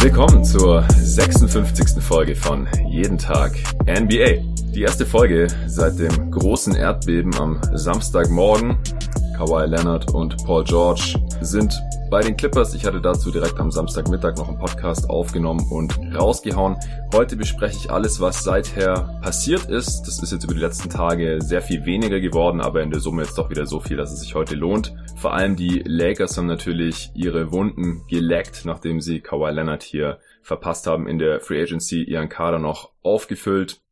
Willkommen zur 56. Folge von Jeden Tag NBA. Die erste Folge seit dem großen Erdbeben am Samstagmorgen. Kawhi Leonard und Paul George sind bei den Clippers. Ich hatte dazu direkt am Samstagmittag noch einen Podcast aufgenommen und rausgehauen. Heute bespreche ich alles, was seither passiert ist. Das ist jetzt über die letzten Tage sehr viel weniger geworden, aber in der Summe jetzt doch wieder so viel, dass es sich heute lohnt. Vor allem die Lakers haben natürlich ihre Wunden geleckt, nachdem sie Kawhi Leonard hier verpasst haben in der Free Agency, ihren Kader noch aufgefüllt.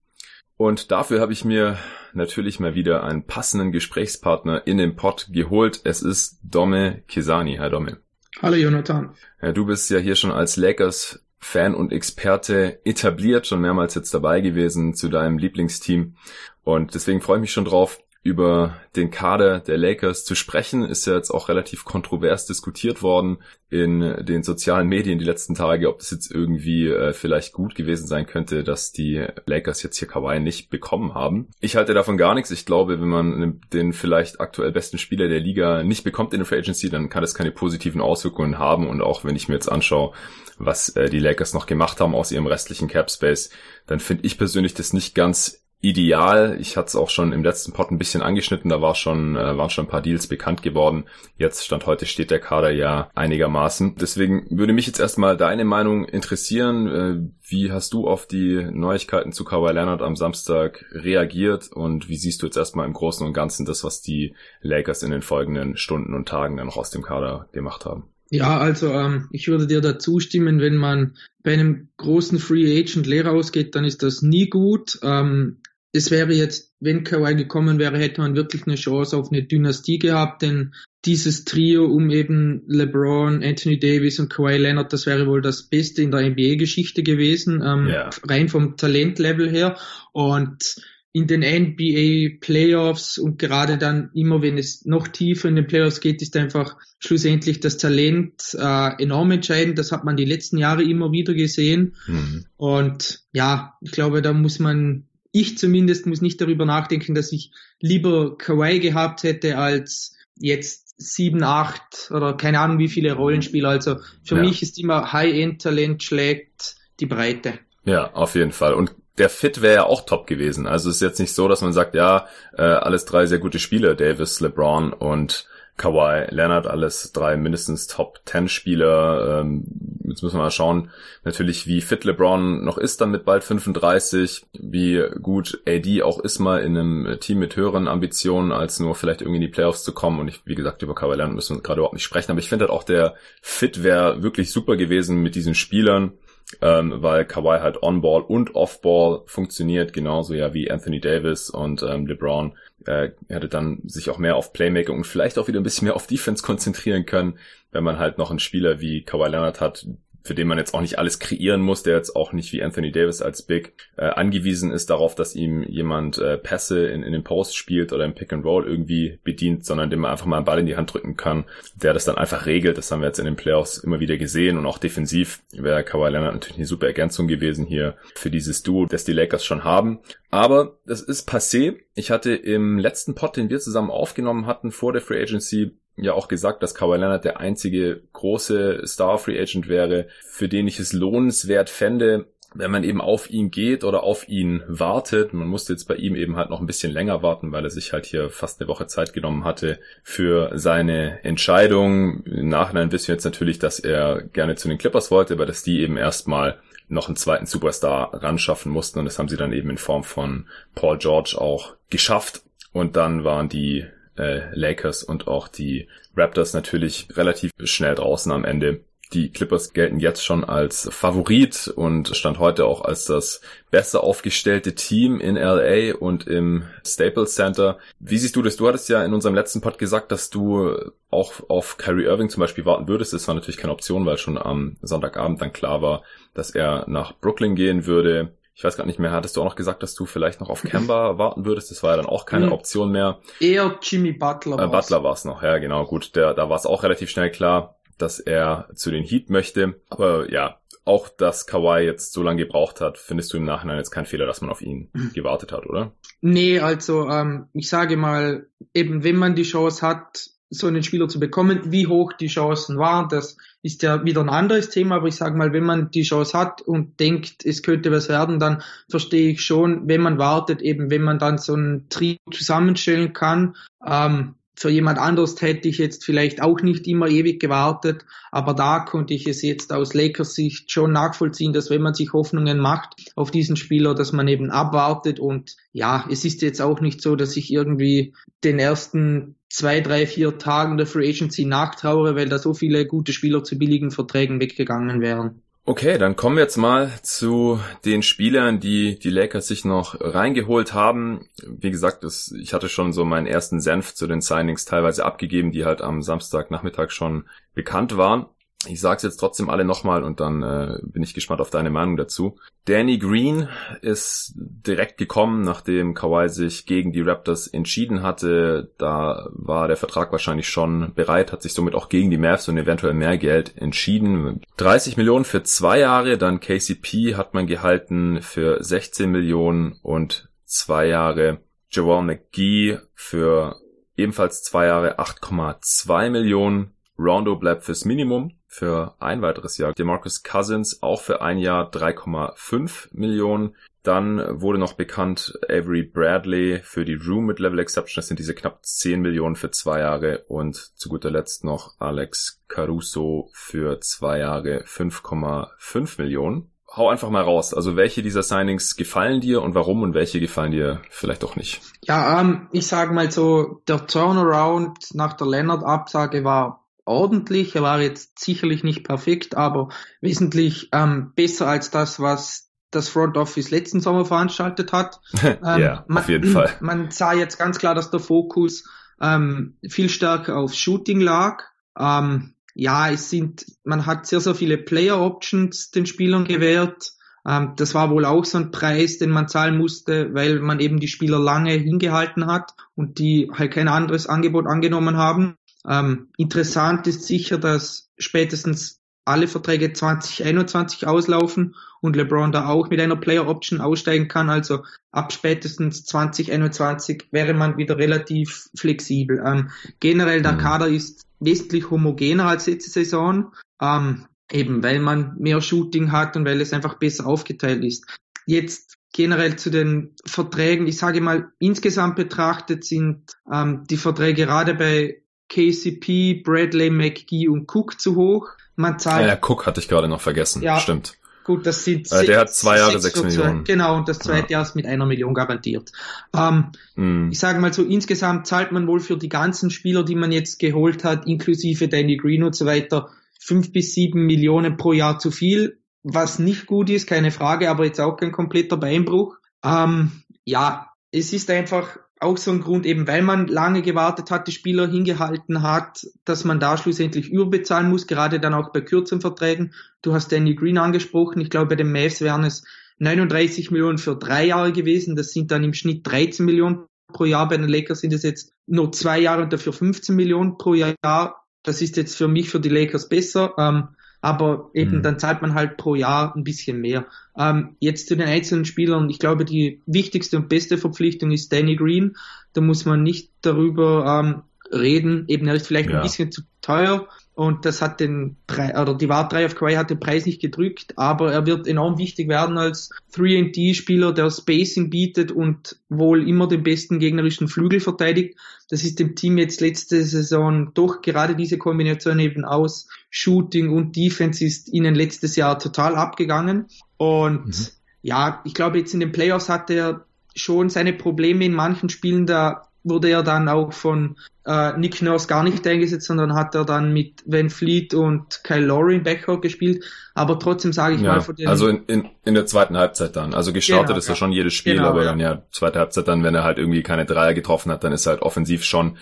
Und dafür habe ich mir natürlich mal wieder einen passenden Gesprächspartner in den Pod geholt. Es ist Domme Kisani. Hi Domme. Hallo Jonathan. Ja, du bist ja hier schon als Lakers Fan und Experte etabliert, schon mehrmals jetzt dabei gewesen zu deinem Lieblingsteam. Und deswegen freue ich mich schon drauf, über den Kader der Lakers zu sprechen, ist ja jetzt auch relativ kontrovers diskutiert worden in den sozialen Medien die letzten Tage, ob das jetzt irgendwie äh, vielleicht gut gewesen sein könnte, dass die Lakers jetzt hier Kawhi nicht bekommen haben. Ich halte davon gar nichts. Ich glaube, wenn man den vielleicht aktuell besten Spieler der Liga nicht bekommt in der Free Agency, dann kann das keine positiven Auswirkungen haben. Und auch wenn ich mir jetzt anschaue, was äh, die Lakers noch gemacht haben aus ihrem restlichen Cap Space, dann finde ich persönlich das nicht ganz ideal. Ich hatte es auch schon im letzten Pod ein bisschen angeschnitten, da war schon, äh, waren schon ein paar Deals bekannt geworden. Jetzt stand heute steht der Kader ja einigermaßen. Deswegen würde mich jetzt erstmal deine Meinung interessieren. Äh, wie hast du auf die Neuigkeiten zu Kawhi Leonard am Samstag reagiert und wie siehst du jetzt erstmal im Großen und Ganzen das, was die Lakers in den folgenden Stunden und Tagen dann noch aus dem Kader gemacht haben? Ja, also ähm, ich würde dir da zustimmen, wenn man bei einem großen Free Agent leer ausgeht, dann ist das nie gut. Ähm, es wäre jetzt, wenn Kawhi gekommen wäre, hätte man wirklich eine Chance auf eine Dynastie gehabt, denn dieses Trio um eben LeBron, Anthony Davis und Kawhi Leonard, das wäre wohl das Beste in der NBA-Geschichte gewesen, ähm, yeah. rein vom Talentlevel her. Und in den NBA Playoffs und gerade dann immer, wenn es noch tiefer in den Playoffs geht, ist einfach schlussendlich das Talent äh, enorm entscheidend. Das hat man die letzten Jahre immer wieder gesehen. Mhm. Und ja, ich glaube, da muss man ich zumindest muss nicht darüber nachdenken, dass ich lieber Kawaii gehabt hätte als jetzt sieben, acht oder keine Ahnung wie viele Rollenspieler. Also für ja. mich ist immer High-End-Talent schlägt die Breite. Ja, auf jeden Fall. Und der Fit wäre ja auch top gewesen. Also es ist jetzt nicht so, dass man sagt, ja, äh, alles drei sehr gute Spieler, Davis, LeBron und Kawhi Leonard, alles drei mindestens Top 10 Spieler. Ähm, jetzt müssen wir mal schauen, natürlich wie fit LeBron noch ist dann mit bald 35, wie gut AD auch ist mal in einem Team mit höheren Ambitionen, als nur vielleicht irgendwie in die Playoffs zu kommen. Und ich, wie gesagt, über Kawhi Leonard müssen wir gerade überhaupt nicht sprechen. Aber ich finde halt auch der Fit wäre wirklich super gewesen mit diesen Spielern ähm, weil Kawhi halt On-Ball und Off-Ball funktioniert, genauso ja wie Anthony Davis und ähm, LeBron. Äh, hätte dann sich auch mehr auf Playmaking und vielleicht auch wieder ein bisschen mehr auf Defense konzentrieren können, wenn man halt noch einen Spieler wie Kawhi Leonard hat, für den man jetzt auch nicht alles kreieren muss, der jetzt auch nicht wie Anthony Davis als Big äh, angewiesen ist darauf, dass ihm jemand äh, Pässe in, in den Post spielt oder im Pick and Roll irgendwie bedient, sondern dem man einfach mal einen Ball in die Hand drücken kann, der das dann einfach regelt. Das haben wir jetzt in den Playoffs immer wieder gesehen und auch defensiv wäre Kawhi Leonard natürlich eine super Ergänzung gewesen hier für dieses Duo, das die Lakers schon haben. Aber das ist passé. Ich hatte im letzten Pod, den wir zusammen aufgenommen hatten vor der Free Agency, ja auch gesagt, dass Kawhi Leonard der einzige große Star Free Agent wäre, für den ich es lohnenswert fände, wenn man eben auf ihn geht oder auf ihn wartet. Man musste jetzt bei ihm eben halt noch ein bisschen länger warten, weil er sich halt hier fast eine Woche Zeit genommen hatte für seine Entscheidung. Im Nachhinein wissen wir jetzt natürlich, dass er gerne zu den Clippers wollte, aber dass die eben erstmal noch einen zweiten Superstar ran schaffen mussten und das haben sie dann eben in Form von Paul George auch geschafft. Und dann waren die äh, Lakers und auch die Raptors natürlich relativ schnell draußen am Ende. Die Clippers gelten jetzt schon als Favorit und stand heute auch als das besser aufgestellte Team in LA und im Staples Center. Wie siehst du das? Du hattest ja in unserem letzten Pod gesagt, dass du auch auf Kyrie Irving zum Beispiel warten würdest. Das war natürlich keine Option, weil schon am Sonntagabend dann klar war, dass er nach Brooklyn gehen würde. Ich weiß gar nicht mehr, hattest du auch noch gesagt, dass du vielleicht noch auf Kemba warten würdest? Das war ja dann auch keine hm. Option mehr. Eher Jimmy Butler. Äh, Butler war es noch, ja genau, gut. Der, da war es auch relativ schnell klar, dass er zu den Heat möchte. Aber ja, auch dass Kawhi jetzt so lange gebraucht hat, findest du im Nachhinein jetzt kein Fehler, dass man auf ihn mhm. gewartet hat, oder? Nee, also ähm, ich sage mal, eben wenn man die Chance hat, so einen Spieler zu bekommen, wie hoch die Chancen waren, das ist ja wieder ein anderes Thema, aber ich sage mal, wenn man die Chance hat und denkt, es könnte was werden, dann verstehe ich schon, wenn man wartet, eben wenn man dann so ein Trio zusammenstellen kann, ähm, für jemand anderes hätte ich jetzt vielleicht auch nicht immer ewig gewartet, aber da konnte ich es jetzt aus Lakers Sicht schon nachvollziehen, dass wenn man sich Hoffnungen macht auf diesen Spieler, dass man eben abwartet und ja, es ist jetzt auch nicht so, dass ich irgendwie den ersten zwei, drei, vier Tagen der Free Agency nachtraure, weil da so viele gute Spieler zu billigen Verträgen weggegangen wären. Okay, dann kommen wir jetzt mal zu den Spielern, die die Lakers sich noch reingeholt haben. Wie gesagt, das, ich hatte schon so meinen ersten Senf zu den Signings teilweise abgegeben, die halt am Samstagnachmittag schon bekannt waren. Ich sage es jetzt trotzdem alle nochmal und dann äh, bin ich gespannt auf deine Meinung dazu. Danny Green ist direkt gekommen, nachdem Kawhi sich gegen die Raptors entschieden hatte. Da war der Vertrag wahrscheinlich schon bereit, hat sich somit auch gegen die Mavs und eventuell mehr Geld entschieden. 30 Millionen für zwei Jahre, dann KCP hat man gehalten für 16 Millionen und zwei Jahre. Joel McGee für ebenfalls zwei Jahre 8,2 Millionen. Rondo bleibt fürs Minimum für ein weiteres Jahr. DeMarcus Cousins auch für ein Jahr 3,5 Millionen. Dann wurde noch bekannt Avery Bradley für die Room mit Level Exception. Das sind diese knapp 10 Millionen für zwei Jahre. Und zu guter Letzt noch Alex Caruso für zwei Jahre 5,5 Millionen. Hau einfach mal raus. Also welche dieser Signings gefallen dir und warum und welche gefallen dir vielleicht auch nicht? Ja, ähm, ich sage mal so, der Turnaround nach der Leonard-Absage war ordentlich. Er war jetzt sicherlich nicht perfekt, aber wesentlich ähm, besser als das, was das Front Office letzten Sommer veranstaltet hat. Ähm, ja, man, auf jeden Fall. Man sah jetzt ganz klar, dass der Fokus ähm, viel stärker auf Shooting lag. Ähm, ja, es sind, man hat sehr, sehr viele Player Options den Spielern gewährt. Ähm, das war wohl auch so ein Preis, den man zahlen musste, weil man eben die Spieler lange hingehalten hat und die halt kein anderes Angebot angenommen haben. Ähm, interessant ist sicher, dass spätestens alle Verträge 2021 auslaufen und LeBron da auch mit einer Player Option aussteigen kann. Also ab spätestens 2021 wäre man wieder relativ flexibel. Ähm, generell der mhm. Kader ist wesentlich homogener als letzte Saison, ähm, eben weil man mehr Shooting hat und weil es einfach besser aufgeteilt ist. Jetzt generell zu den Verträgen. Ich sage mal, insgesamt betrachtet sind ähm, die Verträge gerade bei KCP, Bradley, McGee und Cook zu hoch. Man zahlt. Ja, ja Cook hatte ich gerade noch vergessen. Ja, Stimmt. Gut, das sind äh, Der hat zwei Jahre sechs Millionen. Genau, und das zweite ja. Jahr ist mit einer Million garantiert. Ähm, mm. Ich sage mal so, insgesamt zahlt man wohl für die ganzen Spieler, die man jetzt geholt hat, inklusive Danny Green und so weiter, fünf bis sieben Millionen pro Jahr zu viel, was nicht gut ist, keine Frage, aber jetzt auch kein kompletter Beinbruch. Ähm, ja, es ist einfach auch so ein Grund, eben weil man lange gewartet hat, die Spieler hingehalten hat, dass man da schlussendlich überbezahlen muss, gerade dann auch bei kürzeren Verträgen. Du hast Danny Green angesprochen. Ich glaube, bei den Mavs wären es 39 Millionen für drei Jahre gewesen. Das sind dann im Schnitt 13 Millionen pro Jahr. Bei den Lakers sind es jetzt nur zwei Jahre und dafür 15 Millionen pro Jahr. Das ist jetzt für mich, für die Lakers besser. Ähm, aber eben mhm. dann zahlt man halt pro Jahr ein bisschen mehr. Ähm, jetzt zu den einzelnen Spielern. Ich glaube, die wichtigste und beste Verpflichtung ist Danny Green. Da muss man nicht darüber ähm, reden. Eben, er ist vielleicht ja. ein bisschen zu teuer und das hat den oder die Wart 3 of Kawhi hat den Preis nicht gedrückt, aber er wird enorm wichtig werden als 3D-Spieler, der Spacing bietet und wohl immer den besten gegnerischen Flügel verteidigt. Das ist dem Team jetzt letzte Saison doch gerade diese Kombination eben aus Shooting und Defense ist ihnen letztes Jahr total abgegangen. Und mhm. ja, ich glaube jetzt in den Playoffs hat er schon seine Probleme in manchen Spielen, da wurde er dann auch von äh, Nick Nurse gar nicht eingesetzt, sondern hat er dann mit Van Fleet und Kyle Lowry im Backcourt gespielt. Aber trotzdem sage ich ja, mal von den... Also in, in, in der zweiten Halbzeit dann. Also gestartet genau, ist ja schon jedes Spiel, genau, aber ja. dann ja, zweite Halbzeit dann, wenn er halt irgendwie keine Dreier getroffen hat, dann ist halt offensiv schon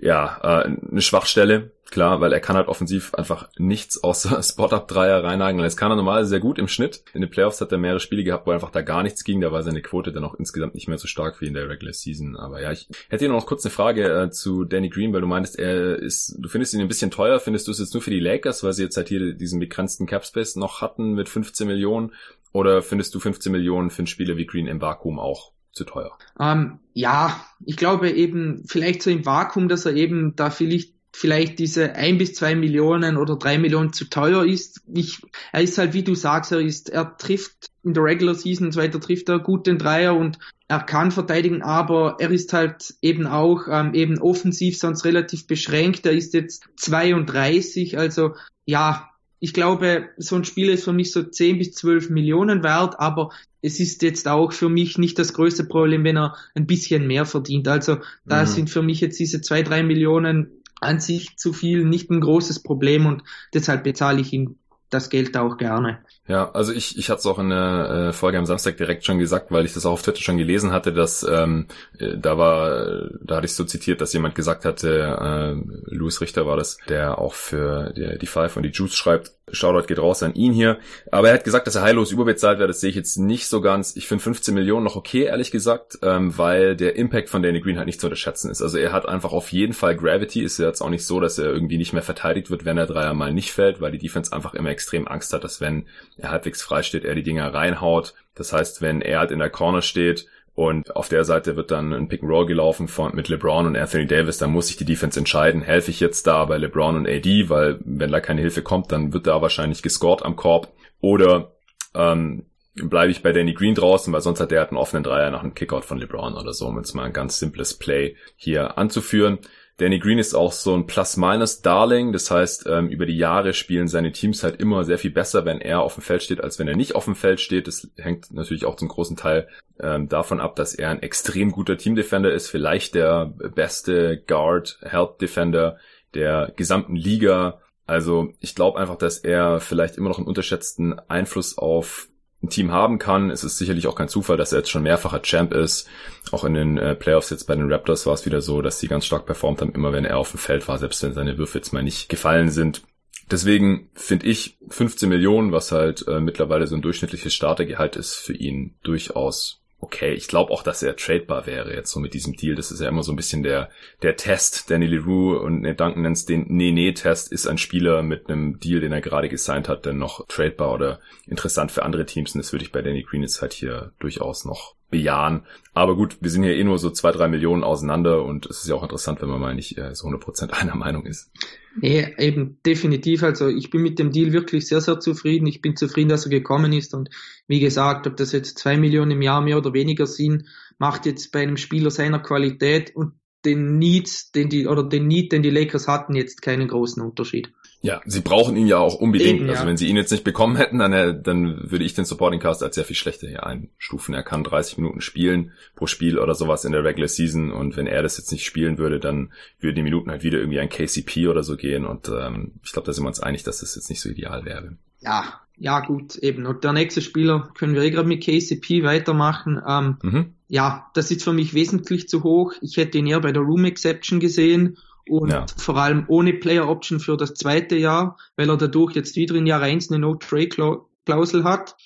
ja äh, eine Schwachstelle. Klar, weil er kann halt offensiv einfach nichts außer Spot-Up-Dreier reinhaken. Das kann er normalerweise sehr gut im Schnitt. In den Playoffs hat er mehrere Spiele gehabt, wo einfach da gar nichts ging. Da war seine Quote dann auch insgesamt nicht mehr so stark wie in der Regular Season. Aber ja, ich hätte hier noch kurz eine Frage äh, zu Danny Green, weil du meintest, er ist, du findest ihn ein bisschen teuer. Findest du es jetzt nur für die Lakers, weil sie jetzt halt hier diesen begrenzten Capspace noch hatten mit 15 Millionen? Oder findest du 15 Millionen für einen Spieler wie Green im Vakuum auch zu teuer? Ähm, ja, ich glaube eben, vielleicht so im Vakuum, dass er eben da vielleicht vielleicht diese ein bis zwei Millionen oder drei Millionen zu teuer ist. Ich, er ist halt, wie du sagst, er ist, er trifft in der Regular Season und so weiter, trifft er gut den Dreier und er kann verteidigen, aber er ist halt eben auch ähm, eben offensiv sonst relativ beschränkt. Er ist jetzt 32, also ja, ich glaube, so ein Spiel ist für mich so 10 bis 12 Millionen wert, aber es ist jetzt auch für mich nicht das größte Problem, wenn er ein bisschen mehr verdient. Also da mhm. sind für mich jetzt diese 2, 3 Millionen an sich zu viel nicht ein großes Problem und deshalb bezahle ich ihm das Geld auch gerne. Ja, also ich, ich hatte es auch in der äh, Folge am Samstag direkt schon gesagt, weil ich das auch auf Twitter schon gelesen hatte, dass ähm, äh, da war, da hatte ich so zitiert, dass jemand gesagt hatte, äh, Louis Richter war das, der auch für die, die Five und die Juice schreibt, Shoutout geht raus an ihn hier. Aber er hat gesagt, dass er heillos überbezahlt wird. Das sehe ich jetzt nicht so ganz. Ich finde 15 Millionen noch okay, ehrlich gesagt, ähm, weil der Impact von Danny Green halt nicht zu unterschätzen ist. Also er hat einfach auf jeden Fall Gravity. Ist ja jetzt auch nicht so, dass er irgendwie nicht mehr verteidigt wird, wenn er Dreier mal nicht fällt, weil die Defense einfach immer extrem Angst hat, dass wenn er halbwegs frei steht, er die Dinger reinhaut. Das heißt, wenn er halt in der Corner steht, und auf der Seite wird dann ein Pick and Roll gelaufen von, mit LeBron und Anthony Davis. Da muss sich die Defense entscheiden. Helfe ich jetzt da bei LeBron und AD, weil wenn da keine Hilfe kommt, dann wird da wahrscheinlich gescored am Korb. Oder ähm, bleibe ich bei Danny Green draußen, weil sonst hat der halt einen offenen Dreier nach einem Kickout von LeBron oder so, um jetzt mal ein ganz simples Play hier anzuführen. Danny Green ist auch so ein Plus-Minus-Darling. Das heißt, ähm, über die Jahre spielen seine Teams halt immer sehr viel besser, wenn er auf dem Feld steht, als wenn er nicht auf dem Feld steht. Das hängt natürlich auch zum großen Teil ähm, davon ab, dass er ein extrem guter Team-Defender ist. Vielleicht der beste Guard-Help-Defender der gesamten Liga. Also ich glaube einfach, dass er vielleicht immer noch einen unterschätzten Einfluss auf ein Team haben kann. Es ist sicherlich auch kein Zufall, dass er jetzt schon mehrfacher Champ ist. Auch in den äh, Playoffs jetzt bei den Raptors war es wieder so, dass sie ganz stark performt haben, immer wenn er auf dem Feld war, selbst wenn seine Würfe jetzt mal nicht gefallen sind. Deswegen finde ich 15 Millionen, was halt äh, mittlerweile so ein durchschnittliches Startergehalt ist, für ihn durchaus okay. Ich glaube auch, dass er tradebar wäre jetzt so mit diesem Deal. Das ist ja immer so ein bisschen der, der Test. Danny Leroux und Nate Duncan nennt den Nee-Nee-Test. Ist ein Spieler mit einem Deal, den er gerade gesigned hat, denn noch tradebar oder interessant für andere Teams. Und das würde ich bei Danny Green jetzt halt hier durchaus noch bejahen. Aber gut, wir sind hier eh nur so zwei, drei Millionen auseinander und es ist ja auch interessant, wenn man mal nicht äh, so 100% einer Meinung ist. Nee, eben definitiv. Also ich bin mit dem Deal wirklich sehr, sehr zufrieden. Ich bin zufrieden, dass er gekommen ist und wie gesagt, ob das jetzt zwei Millionen im Jahr mehr oder weniger sind, macht jetzt bei einem Spieler seiner Qualität und den Needs, den die, oder den Need, den die Lakers hatten, jetzt keinen großen Unterschied. Ja, sie brauchen ihn ja auch unbedingt. Eben, also ja. wenn sie ihn jetzt nicht bekommen hätten, dann, äh, dann würde ich den Supporting Cast als sehr viel schlechter hier einstufen. Er kann 30 Minuten spielen pro Spiel oder sowas in der Regular Season und wenn er das jetzt nicht spielen würde, dann würden die Minuten halt wieder irgendwie ein KCP oder so gehen und ähm, ich glaube, da sind wir uns einig, dass das jetzt nicht so ideal wäre. Ja, ja gut, eben. Und der nächste Spieler können wir eh gerade mit KCP weitermachen. Ähm, mhm. Ja, das ist für mich wesentlich zu hoch. Ich hätte ihn eher bei der Room Exception gesehen und ja. vor allem ohne Player Option für das zweite Jahr, weil er dadurch jetzt wieder in Jahr 1 eine No-Trade-Klausel hat.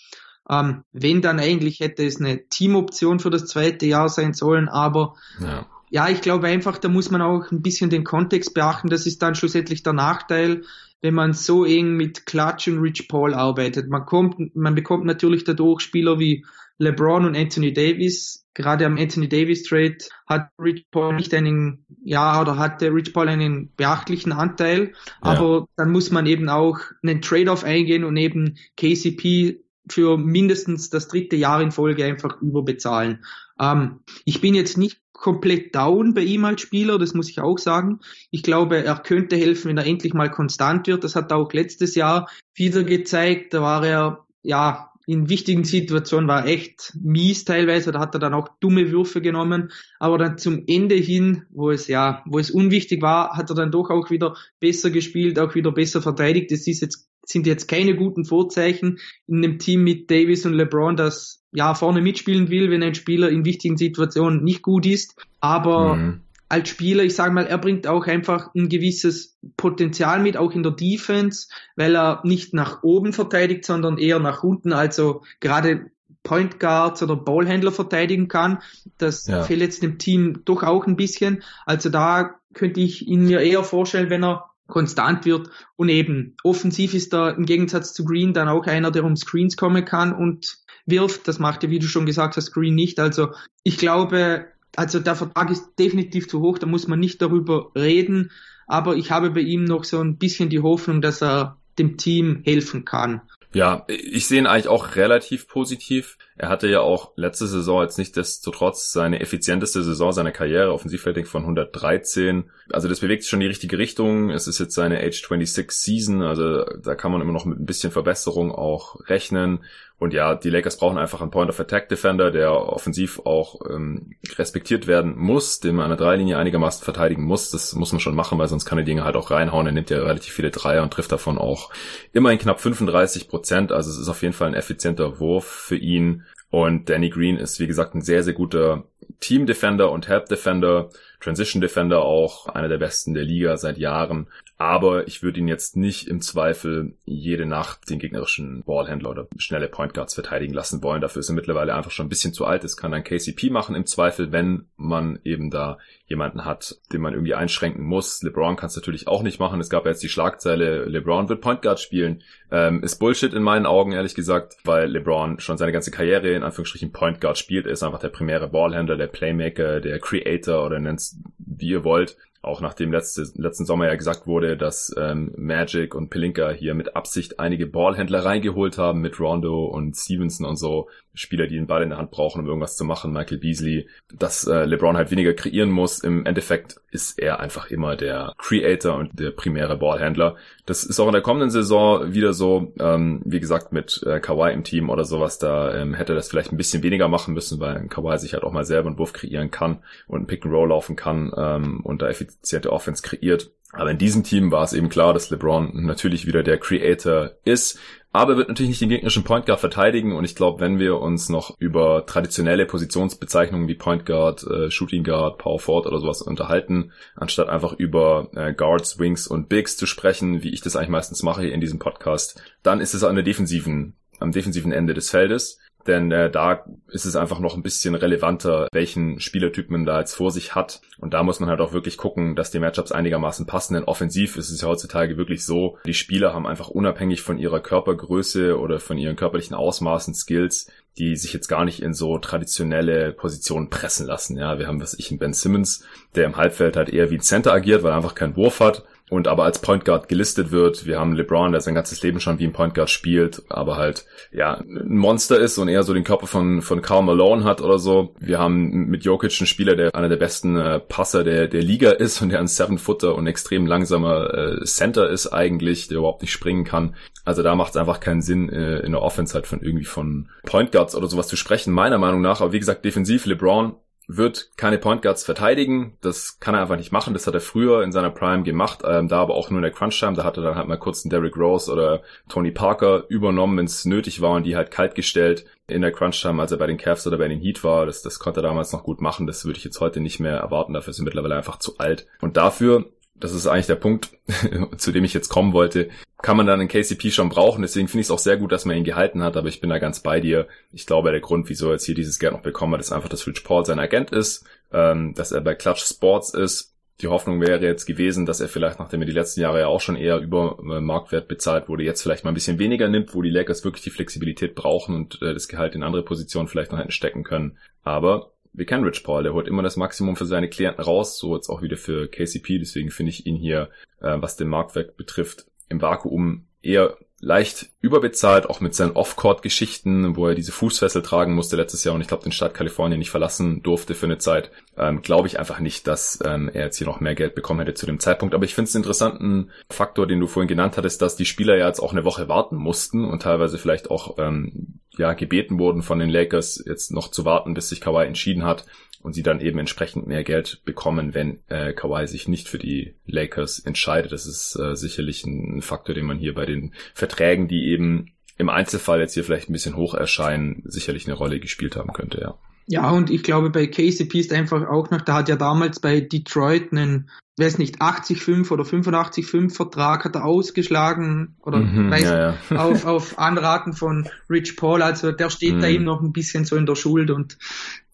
Ähm, wenn dann eigentlich hätte es eine Teamoption für das zweite Jahr sein sollen, aber ja. ja, ich glaube einfach, da muss man auch ein bisschen den Kontext beachten. Das ist dann schlussendlich der Nachteil, wenn man so eng mit Clutch und Rich Paul arbeitet. Man kommt, man bekommt natürlich dadurch Spieler wie LeBron und Anthony Davis. Gerade am Anthony Davis Trade hat Rich Paul nicht einen, ja, oder hatte Rich Paul einen beachtlichen Anteil. Ja. Aber dann muss man eben auch einen Trade-off eingehen und eben KCP für mindestens das dritte Jahr in Folge einfach überbezahlen. Ähm, ich bin jetzt nicht komplett down bei ihm als Spieler, das muss ich auch sagen. Ich glaube, er könnte helfen, wenn er endlich mal konstant wird. Das hat er auch letztes Jahr wieder gezeigt. Da war er ja in wichtigen Situationen war echt mies teilweise, da hat er dann auch dumme Würfe genommen, aber dann zum Ende hin, wo es ja, wo es unwichtig war, hat er dann doch auch wieder besser gespielt, auch wieder besser verteidigt. Es ist jetzt, sind jetzt keine guten Vorzeichen in einem Team mit Davis und LeBron, das ja vorne mitspielen will, wenn ein Spieler in wichtigen Situationen nicht gut ist, aber mhm als Spieler, ich sage mal, er bringt auch einfach ein gewisses Potenzial mit, auch in der Defense, weil er nicht nach oben verteidigt, sondern eher nach unten. Also gerade Point Guards oder Ballhändler verteidigen kann. Das ja. fehlt jetzt dem Team doch auch ein bisschen. Also da könnte ich ihn mir eher vorstellen, wenn er konstant wird. Und eben, offensiv ist er im Gegensatz zu Green dann auch einer, der um Screens kommen kann und wirft. Das macht er, wie du schon gesagt hast, Green nicht. Also ich glaube, also der Vertrag ist definitiv zu hoch, da muss man nicht darüber reden. Aber ich habe bei ihm noch so ein bisschen die Hoffnung, dass er dem Team helfen kann. Ja, ich sehe ihn eigentlich auch relativ positiv. Er hatte ja auch letzte Saison jetzt nicht destotrotz seine effizienteste Saison seiner Karriere, Offensivrating von 113. Also das bewegt sich schon in die richtige Richtung. Es ist jetzt seine Age 26 Season, also da kann man immer noch mit ein bisschen Verbesserung auch rechnen. Und ja, die Lakers brauchen einfach einen Point-of-Attack-Defender, der offensiv auch ähm, respektiert werden muss, den man an der Dreilinie einigermaßen verteidigen muss. Das muss man schon machen, weil sonst kann er Dinge halt auch reinhauen. Er nimmt ja relativ viele Dreier und trifft davon auch immerhin knapp 35 Prozent. Also es ist auf jeden Fall ein effizienter Wurf für ihn. Und Danny Green ist, wie gesagt, ein sehr, sehr guter Team Defender und Help Defender, Transition Defender auch, einer der besten der Liga seit Jahren aber ich würde ihn jetzt nicht im Zweifel jede Nacht den gegnerischen Ballhändler oder schnelle Point Guards verteidigen lassen wollen. Dafür ist er mittlerweile einfach schon ein bisschen zu alt. Das kann dann KCP machen im Zweifel, wenn man eben da jemanden hat, den man irgendwie einschränken muss. LeBron kann es natürlich auch nicht machen. Es gab jetzt die Schlagzeile, LeBron wird Point Guard spielen. Ähm, ist Bullshit in meinen Augen, ehrlich gesagt, weil LeBron schon seine ganze Karriere in Anführungsstrichen Point Guard spielt. Er ist einfach der primäre Ballhändler, der Playmaker, der Creator oder nennt's wie ihr wollt auch nachdem letzte, letzten Sommer ja gesagt wurde, dass ähm, Magic und Pelinka hier mit Absicht einige Ballhändler reingeholt haben mit Rondo und Stevenson und so, Spieler, die den Ball in der Hand brauchen, um irgendwas zu machen, Michael Beasley, dass äh, LeBron halt weniger kreieren muss. Im Endeffekt ist er einfach immer der Creator und der primäre Ballhändler. Das ist auch in der kommenden Saison wieder so, ähm, wie gesagt, mit äh, Kawhi im Team oder sowas, da ähm, hätte er das vielleicht ein bisschen weniger machen müssen, weil Kawhi sich halt auch mal selber einen Wurf kreieren kann und ein Pick and Roll laufen kann ähm, und da effiziente Offense kreiert. Aber in diesem Team war es eben klar, dass LeBron natürlich wieder der Creator ist. Aber er wird natürlich nicht den gegnerischen Point Guard verteidigen und ich glaube, wenn wir uns noch über traditionelle Positionsbezeichnungen wie Point Guard, äh, Shooting Guard, Power Forward oder sowas unterhalten, anstatt einfach über äh, Guards, Wings und Bigs zu sprechen, wie ich das eigentlich meistens mache in diesem Podcast, dann ist es an der defensiven, am defensiven Ende des Feldes denn äh, da ist es einfach noch ein bisschen relevanter, welchen Spielertyp man da jetzt vor sich hat. Und da muss man halt auch wirklich gucken, dass die Matchups einigermaßen passen, denn offensiv ist es ja heutzutage wirklich so, die Spieler haben einfach unabhängig von ihrer Körpergröße oder von ihren körperlichen Ausmaßen Skills, die sich jetzt gar nicht in so traditionelle Positionen pressen lassen. Ja, wir haben, was ich, in Ben Simmons, der im Halbfeld halt eher wie ein Center agiert, weil er einfach keinen Wurf hat und aber als Point Guard gelistet wird. Wir haben LeBron, der sein ganzes Leben schon wie ein Point Guard spielt, aber halt ja ein Monster ist und eher so den Körper von von Karl Malone hat oder so. Wir haben mit Jokic einen Spieler, der einer der besten äh, Passer der der Liga ist und der ein Seven Footer und extrem langsamer äh, Center ist eigentlich, der überhaupt nicht springen kann. Also da macht es einfach keinen Sinn äh, in der Offense halt von irgendwie von Point Guards oder sowas zu sprechen, meiner Meinung nach. Aber wie gesagt, defensiv LeBron wird keine Point Guards verteidigen. Das kann er einfach nicht machen. Das hat er früher in seiner Prime gemacht, ähm, da aber auch nur in der Crunch Time. Da hat er dann halt mal kurz einen Derrick Rose oder Tony Parker übernommen, wenn es nötig war und die halt kalt gestellt in der Crunch Time, als er bei den Cavs oder bei den Heat war. Das, das konnte er damals noch gut machen. Das würde ich jetzt heute nicht mehr erwarten. Dafür ist er mittlerweile einfach zu alt. Und dafür das ist eigentlich der Punkt, zu dem ich jetzt kommen wollte, kann man dann einen KCP schon brauchen. Deswegen finde ich es auch sehr gut, dass man ihn gehalten hat, aber ich bin da ganz bei dir. Ich glaube, der Grund, wieso er jetzt hier dieses Geld noch bekommen hat, ist einfach, dass Rich Paul sein Agent ist, ähm, dass er bei Clutch Sports ist. Die Hoffnung wäre jetzt gewesen, dass er vielleicht, nachdem er die letzten Jahre ja auch schon eher über äh, Marktwert bezahlt wurde, jetzt vielleicht mal ein bisschen weniger nimmt, wo die Lakers wirklich die Flexibilität brauchen und äh, das Gehalt in andere Positionen vielleicht noch hätten stecken können. Aber wir kennen Rich Paul, der holt immer das Maximum für seine Klienten raus, so jetzt auch wieder für KCP, deswegen finde ich ihn hier, äh, was den Marktwert betrifft, im Vakuum eher leicht überbezahlt, auch mit seinen Off-Court-Geschichten, wo er diese Fußfessel tragen musste letztes Jahr und ich glaube den Staat Kalifornien nicht verlassen durfte für eine Zeit, ähm, glaube ich einfach nicht, dass ähm, er jetzt hier noch mehr Geld bekommen hätte zu dem Zeitpunkt. Aber ich finde es einen interessanten Faktor, den du vorhin genannt hattest, dass die Spieler ja jetzt auch eine Woche warten mussten und teilweise vielleicht auch ähm, ja gebeten wurden von den Lakers jetzt noch zu warten, bis sich Kawhi entschieden hat und sie dann eben entsprechend mehr Geld bekommen, wenn äh, Kawhi sich nicht für die Lakers entscheidet. Das ist äh, sicherlich ein Faktor, den man hier bei den Verträgen, die eben im Einzelfall jetzt hier vielleicht ein bisschen hoch erscheinen, sicherlich eine Rolle gespielt haben könnte, ja. Ja, und ich glaube, bei KCP ist einfach auch noch, da hat ja damals bei Detroit einen, weiß nicht, 80,5 oder 85,5 Vertrag hat er ausgeschlagen oder mhm, weiß, ja, ja. auf, auf Anraten von Rich Paul. Also der steht mhm. da ihm noch ein bisschen so in der Schuld und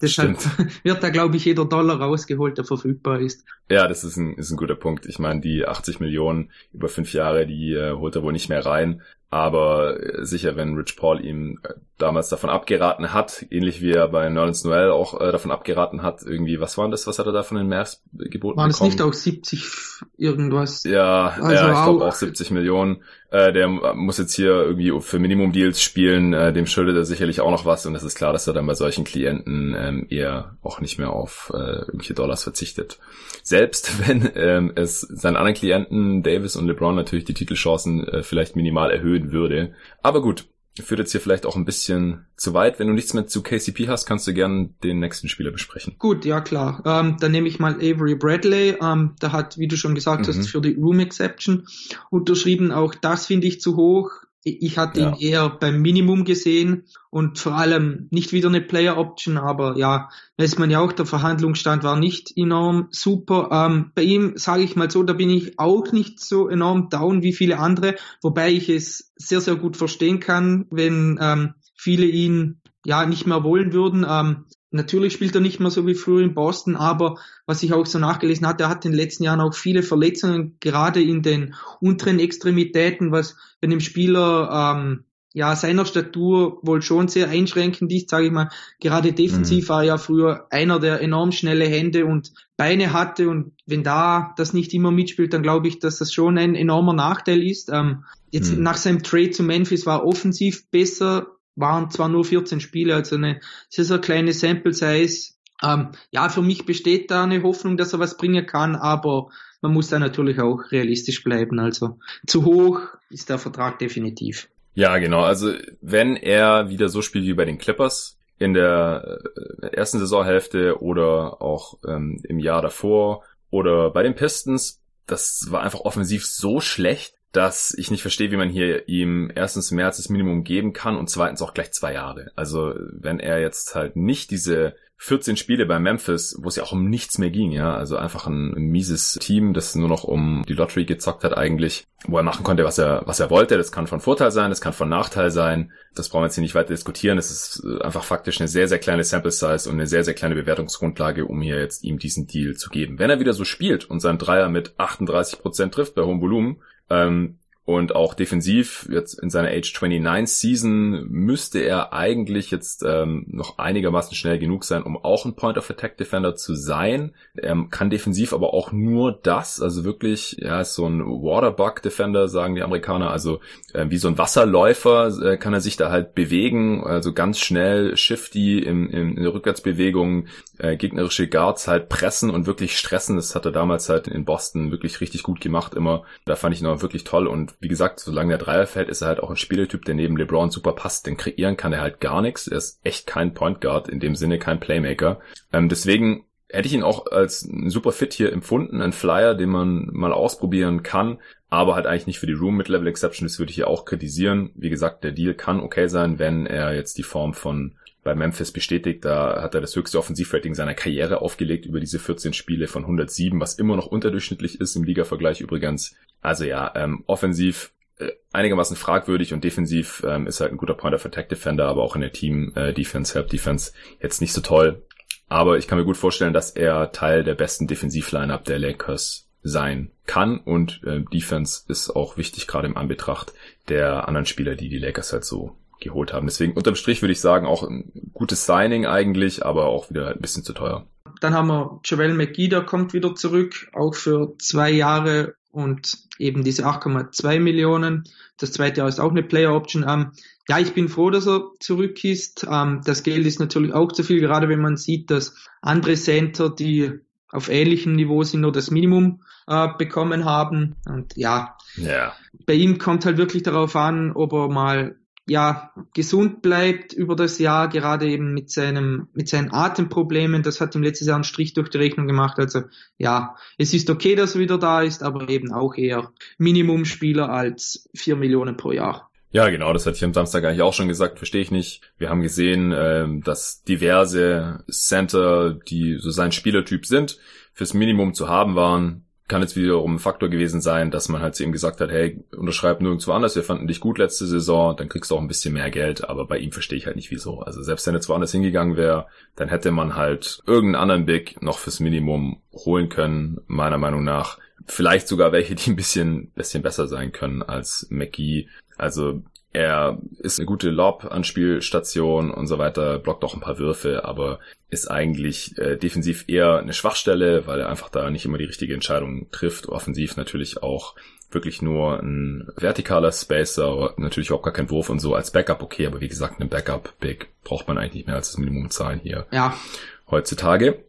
deshalb Stimmt. wird da, glaube ich, jeder Dollar rausgeholt, der verfügbar ist. Ja, das ist ein, ist ein guter Punkt. Ich meine, die 80 Millionen über fünf Jahre, die äh, holt er wohl nicht mehr rein. Aber äh, sicher, wenn Rich Paul ihm äh, damals davon abgeraten hat, ähnlich wie er bei Nerlens Noel auch äh, davon abgeraten hat, irgendwie, was war das, was hat er da von den Mavs geboten War das nicht auch 70 irgendwas? Ja, also ja ich glaube auch 70 Millionen. Äh, der muss jetzt hier irgendwie für Minimum-Deals spielen, äh, dem schuldet er sicherlich auch noch was und es ist klar, dass er dann bei solchen Klienten ähm, eher auch nicht mehr auf äh, irgendwelche Dollars verzichtet. Selbst wenn ähm, es seinen anderen Klienten, Davis und LeBron, natürlich die Titelchancen äh, vielleicht minimal erhöhen würde. Aber gut, führt jetzt hier vielleicht auch ein bisschen zu weit. Wenn du nichts mehr zu KCP hast, kannst du gerne den nächsten Spieler besprechen. Gut, ja klar. Ähm, dann nehme ich mal Avery Bradley. Ähm, der hat, wie du schon gesagt mhm. hast, für die Room Exception unterschrieben. Auch das finde ich zu hoch. Ich hatte ja. ihn eher beim Minimum gesehen und vor allem nicht wieder eine Player Option, aber ja, weiß man ja auch, der Verhandlungsstand war nicht enorm super. Ähm, bei ihm sage ich mal so, da bin ich auch nicht so enorm down wie viele andere, wobei ich es sehr, sehr gut verstehen kann, wenn ähm, viele ihn ja nicht mehr wollen würden. Ähm, Natürlich spielt er nicht mehr so wie früher in Boston, aber was ich auch so nachgelesen hatte, er hat in den letzten Jahren auch viele Verletzungen, gerade in den unteren Extremitäten, was bei einem Spieler ähm, ja seiner Statur wohl schon sehr einschränkend ist, sage ich mal. Gerade defensiv mhm. war er ja früher einer, der enorm schnelle Hände und Beine hatte und wenn da das nicht immer mitspielt, dann glaube ich, dass das schon ein enormer Nachteil ist. Ähm, jetzt mhm. nach seinem Trade zu Memphis war offensiv besser, waren zwar nur 14 Spiele, also eine sehr, sehr kleine Sample Size. Ähm, ja, für mich besteht da eine Hoffnung, dass er was bringen kann, aber man muss da natürlich auch realistisch bleiben. Also zu hoch ist der Vertrag definitiv. Ja, genau. Also wenn er wieder so spielt wie bei den Clippers in der äh, ersten Saisonhälfte oder auch ähm, im Jahr davor oder bei den Pistons, das war einfach offensiv so schlecht, dass ich nicht verstehe, wie man hier ihm erstens mehr als das Minimum geben kann und zweitens auch gleich zwei Jahre. Also wenn er jetzt halt nicht diese 14 Spiele bei Memphis, wo es ja auch um nichts mehr ging, ja, also einfach ein, mieses Team, das nur noch um die Lottery gezockt hat eigentlich, wo er machen konnte, was er, was er wollte. Das kann von Vorteil sein, das kann von Nachteil sein. Das brauchen wir jetzt hier nicht weiter diskutieren. Es ist einfach faktisch eine sehr, sehr kleine Sample Size und eine sehr, sehr kleine Bewertungsgrundlage, um hier jetzt ihm diesen Deal zu geben. Wenn er wieder so spielt und seinen Dreier mit 38 Prozent trifft bei hohem Volumen, ähm, und auch defensiv, jetzt in seiner Age 29 Season, müsste er eigentlich jetzt ähm, noch einigermaßen schnell genug sein, um auch ein Point of Attack Defender zu sein. Er kann defensiv aber auch nur das, also wirklich, ja, ist so ein Waterbug Defender, sagen die Amerikaner, also äh, wie so ein Wasserläufer äh, kann er sich da halt bewegen, also ganz schnell, shifty in, in, in der Rückwärtsbewegung, äh, gegnerische Guards halt pressen und wirklich stressen. Das hat er damals halt in Boston wirklich richtig gut gemacht immer. Da fand ich ihn auch wirklich toll und wie gesagt, solange der Dreier fällt, ist er halt auch ein Spielertyp, der neben LeBron super passt. Denn kreieren kann er halt gar nichts. Er ist echt kein Point Guard, in dem Sinne kein Playmaker. Ähm, deswegen hätte ich ihn auch als super fit hier empfunden, ein Flyer, den man mal ausprobieren kann, aber halt eigentlich nicht für die Room mit Level Exception, das würde ich hier auch kritisieren. Wie gesagt, der Deal kann okay sein, wenn er jetzt die Form von bei Memphis bestätigt. Da hat er das höchste Offensivrating seiner Karriere aufgelegt über diese 14 Spiele von 107, was immer noch unterdurchschnittlich ist im Liga-Vergleich übrigens. Also ja, ähm, offensiv äh, einigermaßen fragwürdig und defensiv ähm, ist halt ein guter Point of Attack Defender, aber auch in der Team äh, Defense, Help Defense jetzt nicht so toll. Aber ich kann mir gut vorstellen, dass er Teil der besten Defensiv-Lineup der Lakers sein kann und äh, Defense ist auch wichtig, gerade im Anbetracht der anderen Spieler, die die Lakers halt so geholt haben. Deswegen unterm Strich würde ich sagen, auch ein gutes Signing eigentlich, aber auch wieder ein bisschen zu teuer. Dann haben wir Javel McGee, der kommt wieder zurück, auch für zwei Jahre und eben diese 8,2 Millionen. Das zweite Jahr ist auch eine Player Option. Ähm, ja, ich bin froh, dass er zurück ist. Ähm, das Geld ist natürlich auch zu viel, gerade wenn man sieht, dass andere Center, die auf ähnlichem Niveau sind, nur das Minimum äh, bekommen haben. Und ja, ja, bei ihm kommt halt wirklich darauf an, ob er mal ja, gesund bleibt über das Jahr, gerade eben mit seinem, mit seinen Atemproblemen. Das hat ihm letztes Jahr einen Strich durch die Rechnung gemacht. Also, ja, es ist okay, dass er wieder da ist, aber eben auch eher Minimumspieler als vier Millionen pro Jahr. Ja, genau, das hatte ich am Samstag eigentlich auch schon gesagt, verstehe ich nicht. Wir haben gesehen, ähm, dass diverse Center, die so sein Spielertyp sind, fürs Minimum zu haben waren. Kann jetzt wiederum ein Faktor gewesen sein, dass man halt zu ihm gesagt hat, hey, unterschreib nirgendwo anders, wir fanden dich gut letzte Saison, dann kriegst du auch ein bisschen mehr Geld, aber bei ihm verstehe ich halt nicht wieso. Also selbst wenn er woanders hingegangen wäre, dann hätte man halt irgendeinen anderen Big noch fürs Minimum holen können, meiner Meinung nach. Vielleicht sogar welche, die ein bisschen, bisschen besser sein können als McGee. Also er ist eine gute Lob-Anspielstation und so weiter, blockt auch ein paar Würfe, aber ist eigentlich äh, defensiv eher eine Schwachstelle, weil er einfach da nicht immer die richtige Entscheidung trifft. Offensiv natürlich auch wirklich nur ein vertikaler Spacer, natürlich auch gar kein Wurf und so als Backup okay, aber wie gesagt, einen Backup-Big braucht man eigentlich nicht mehr als das Minimum zahlen hier. Ja. Heutzutage.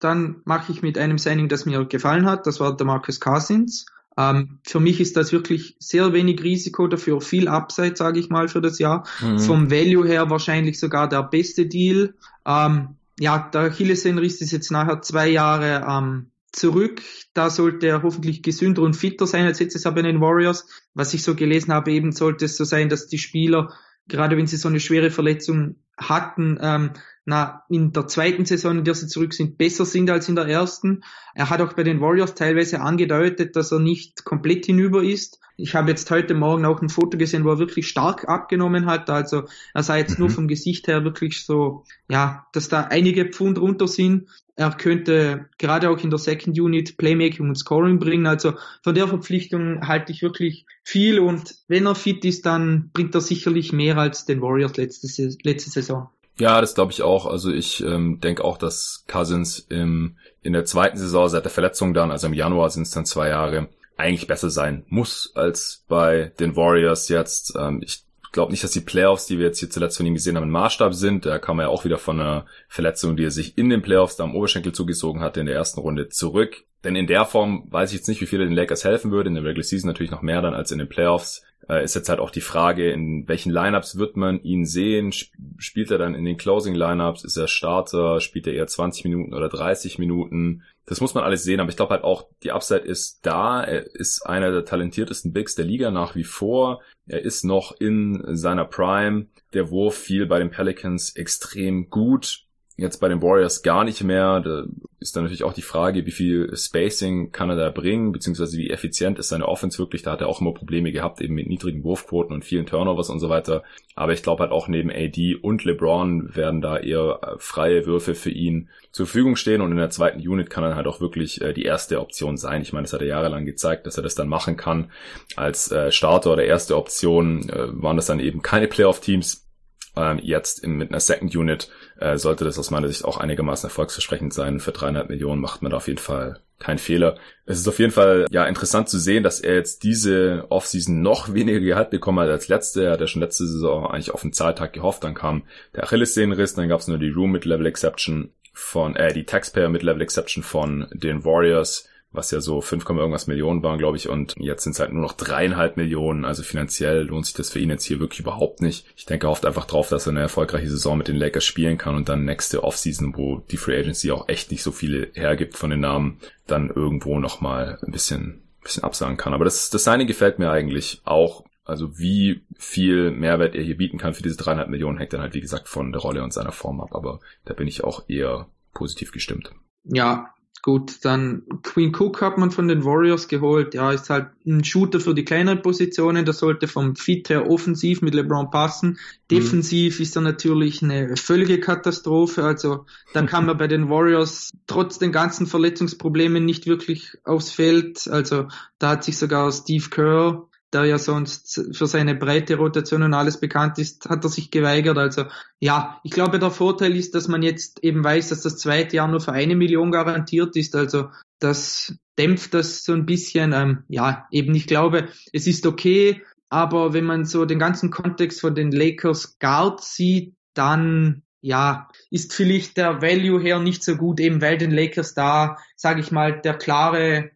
Dann mache ich mit einem Signing, das mir gefallen hat, das war der Marcus Cousins. Ähm, für mich ist das wirklich sehr wenig Risiko, dafür viel Upside, sage ich mal, für das Jahr. Mhm. Vom Value her wahrscheinlich sogar der beste Deal. Ähm, ja, der Achillessehnenriss ist jetzt nachher zwei Jahre ähm, zurück. Da sollte er hoffentlich gesünder und fitter sein als letztes Jahr bei den Warriors. Was ich so gelesen habe, eben sollte es so sein, dass die Spieler, gerade wenn sie so eine schwere Verletzung hatten, ähm, na, in der zweiten Saison, in der sie zurück sind, besser sind als in der ersten. Er hat auch bei den Warriors teilweise angedeutet, dass er nicht komplett hinüber ist. Ich habe jetzt heute Morgen auch ein Foto gesehen, wo er wirklich stark abgenommen hat. Also er sah jetzt mhm. nur vom Gesicht her wirklich so, ja, dass da einige Pfund runter sind. Er könnte gerade auch in der Second Unit Playmaking und Scoring bringen. Also von der Verpflichtung halte ich wirklich viel und wenn er fit ist, dann bringt er sicherlich mehr als den Warriors letzte, letzte Saison. Ja, das glaube ich auch. Also ich ähm, denke auch, dass Cousins im, in der zweiten Saison seit der Verletzung dann, also im Januar sind es dann zwei Jahre, eigentlich besser sein muss als bei den Warriors jetzt. Ähm, ich glaube nicht, dass die Playoffs, die wir jetzt hier zuletzt von ihm gesehen haben, ein Maßstab sind. Da kam er ja auch wieder von einer Verletzung, die er sich in den Playoffs da am Oberschenkel zugezogen hatte, in der ersten Runde zurück. Denn in der Form weiß ich jetzt nicht, wie viel er den Lakers helfen würde. In der Regular Season natürlich noch mehr dann als in den Playoffs äh, ist jetzt halt auch die Frage, in welchen Lineups wird man ihn sehen? Spielt er dann in den Closing Lineups? Ist er Starter? Spielt er eher 20 Minuten oder 30 Minuten? Das muss man alles sehen, aber ich glaube halt auch, die Upside ist da. Er ist einer der talentiertesten Bigs der Liga nach wie vor. Er ist noch in seiner Prime. Der Wurf fiel bei den Pelicans extrem gut. Jetzt bei den Warriors gar nicht mehr. Da ist dann natürlich auch die Frage, wie viel Spacing kann er da bringen, beziehungsweise wie effizient ist seine Offense wirklich. Da hat er auch immer Probleme gehabt, eben mit niedrigen Wurfquoten und vielen Turnovers und so weiter. Aber ich glaube halt auch neben AD und LeBron werden da eher äh, freie Würfe für ihn zur Verfügung stehen und in der zweiten Unit kann er halt auch wirklich äh, die erste Option sein. Ich meine, das hat er jahrelang gezeigt, dass er das dann machen kann. Als äh, Starter oder erste Option waren das dann eben keine Playoff-Teams ähm, jetzt in, mit einer Second Unit äh, sollte das aus meiner Sicht auch einigermaßen erfolgsversprechend sein. Für dreieinhalb Millionen macht man da auf jeden Fall keinen Fehler. Es ist auf jeden Fall ja interessant zu sehen, dass er jetzt diese Offseason noch weniger Gehalt bekommen hat als letzte. Er hat ja schon letzte Saison eigentlich auf den Zahltag gehofft. Dann kam der Achillessehnenriss, dann gab es nur die Room Mid-Level Exception von, äh, die Taxpayer Mid-Level Exception von den Warriors was ja so 5, irgendwas Millionen waren, glaube ich, und jetzt sind es halt nur noch dreieinhalb Millionen. Also finanziell lohnt sich das für ihn jetzt hier wirklich überhaupt nicht. Ich denke, er hofft einfach drauf, dass er eine erfolgreiche Saison mit den Lakers spielen kann und dann nächste Offseason, wo die Free Agency auch echt nicht so viele hergibt von den Namen, dann irgendwo nochmal ein bisschen, bisschen absagen kann. Aber das, das seine gefällt mir eigentlich auch. Also wie viel Mehrwert er hier bieten kann für diese dreieinhalb Millionen hängt dann halt, wie gesagt, von der Rolle und seiner Form ab. Aber da bin ich auch eher positiv gestimmt. Ja, Gut, dann Queen Cook hat man von den Warriors geholt. Ja, ist halt ein Shooter für die kleineren Positionen. Das sollte vom Fit her offensiv mit LeBron passen. Defensiv mhm. ist er natürlich eine völlige Katastrophe. Also da kann man bei den Warriors trotz den ganzen Verletzungsproblemen nicht wirklich aufs Feld. Also da hat sich sogar Steve Kerr der ja sonst für seine breite Rotation und alles bekannt ist, hat er sich geweigert. Also ja, ich glaube, der Vorteil ist, dass man jetzt eben weiß, dass das zweite Jahr nur für eine Million garantiert ist. Also das dämpft das so ein bisschen. Ähm, ja, eben ich glaube, es ist okay, aber wenn man so den ganzen Kontext von den Lakers Guard sieht, dann ja, ist vielleicht der Value her nicht so gut, eben weil den Lakers da, sage ich mal, der klare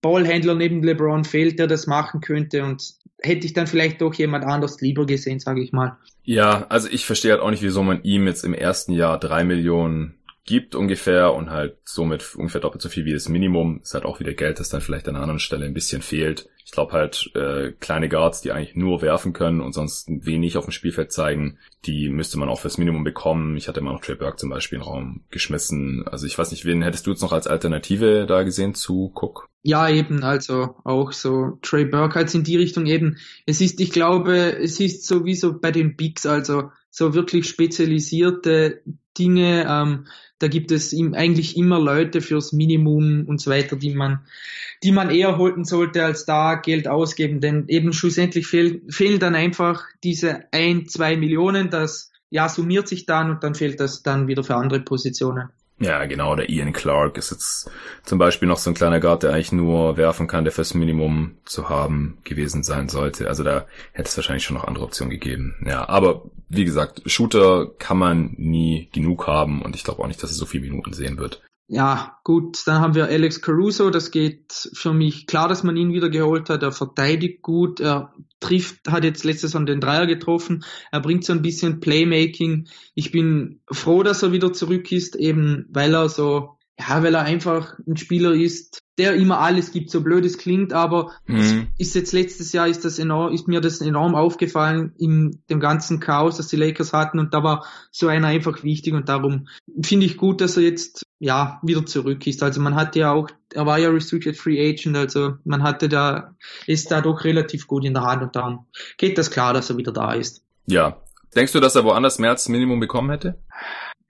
Ballhändler neben LeBron fehlt, der das machen könnte und hätte ich dann vielleicht doch jemand anders lieber gesehen, sage ich mal. Ja, also ich verstehe halt auch nicht, wieso man ihm jetzt im ersten Jahr drei Millionen gibt ungefähr und halt somit ungefähr doppelt so viel wie das Minimum. Ist halt auch wieder Geld, das dann vielleicht an einer anderen Stelle ein bisschen fehlt. Ich glaube halt, äh, kleine Guards, die eigentlich nur werfen können und sonst wenig auf dem Spielfeld zeigen, die müsste man auch fürs Minimum bekommen. Ich hatte immer noch Trey Burke zum Beispiel in den Raum geschmissen. Also ich weiß nicht, wen hättest du jetzt noch als Alternative da gesehen zu Cook? Ja, eben, also auch so Trey Burke halt in die Richtung eben. Es ist, ich glaube, es ist sowieso bei den Bigs, also so wirklich spezialisierte Dinge. Ähm, da gibt es eigentlich immer Leute fürs Minimum und so weiter, die man, die man eher holen sollte, als da Geld ausgeben. Denn eben schlussendlich fehl, fehlen dann einfach diese ein, zwei Millionen. Das ja summiert sich dann und dann fehlt das dann wieder für andere Positionen. Ja, genau, der Ian Clark ist jetzt zum Beispiel noch so ein kleiner Guard, der eigentlich nur werfen kann, der fürs Minimum zu haben gewesen sein sollte. Also da hätte es wahrscheinlich schon noch andere Optionen gegeben. Ja, aber wie gesagt, Shooter kann man nie genug haben und ich glaube auch nicht, dass er so viele Minuten sehen wird. Ja, gut, dann haben wir Alex Caruso, das geht für mich klar, dass man ihn wieder geholt hat. Er verteidigt gut, er trifft, hat jetzt letztes Jahr den Dreier getroffen, er bringt so ein bisschen Playmaking. Ich bin froh, dass er wieder zurück ist, eben weil er so, ja, weil er einfach ein Spieler ist, der immer alles gibt, so blöd es klingt, aber mhm. ist jetzt letztes Jahr ist das enorm, ist mir das enorm aufgefallen in dem ganzen Chaos, das die Lakers hatten und da war so einer einfach wichtig und darum finde ich gut, dass er jetzt ja wieder zurück ist. Also man hatte ja auch, er war ja Restricted Free Agent, also man hatte da, ist da doch relativ gut in der Hand und darum geht das klar, dass er wieder da ist. Ja. Denkst du, dass er woanders mehr als Minimum bekommen hätte?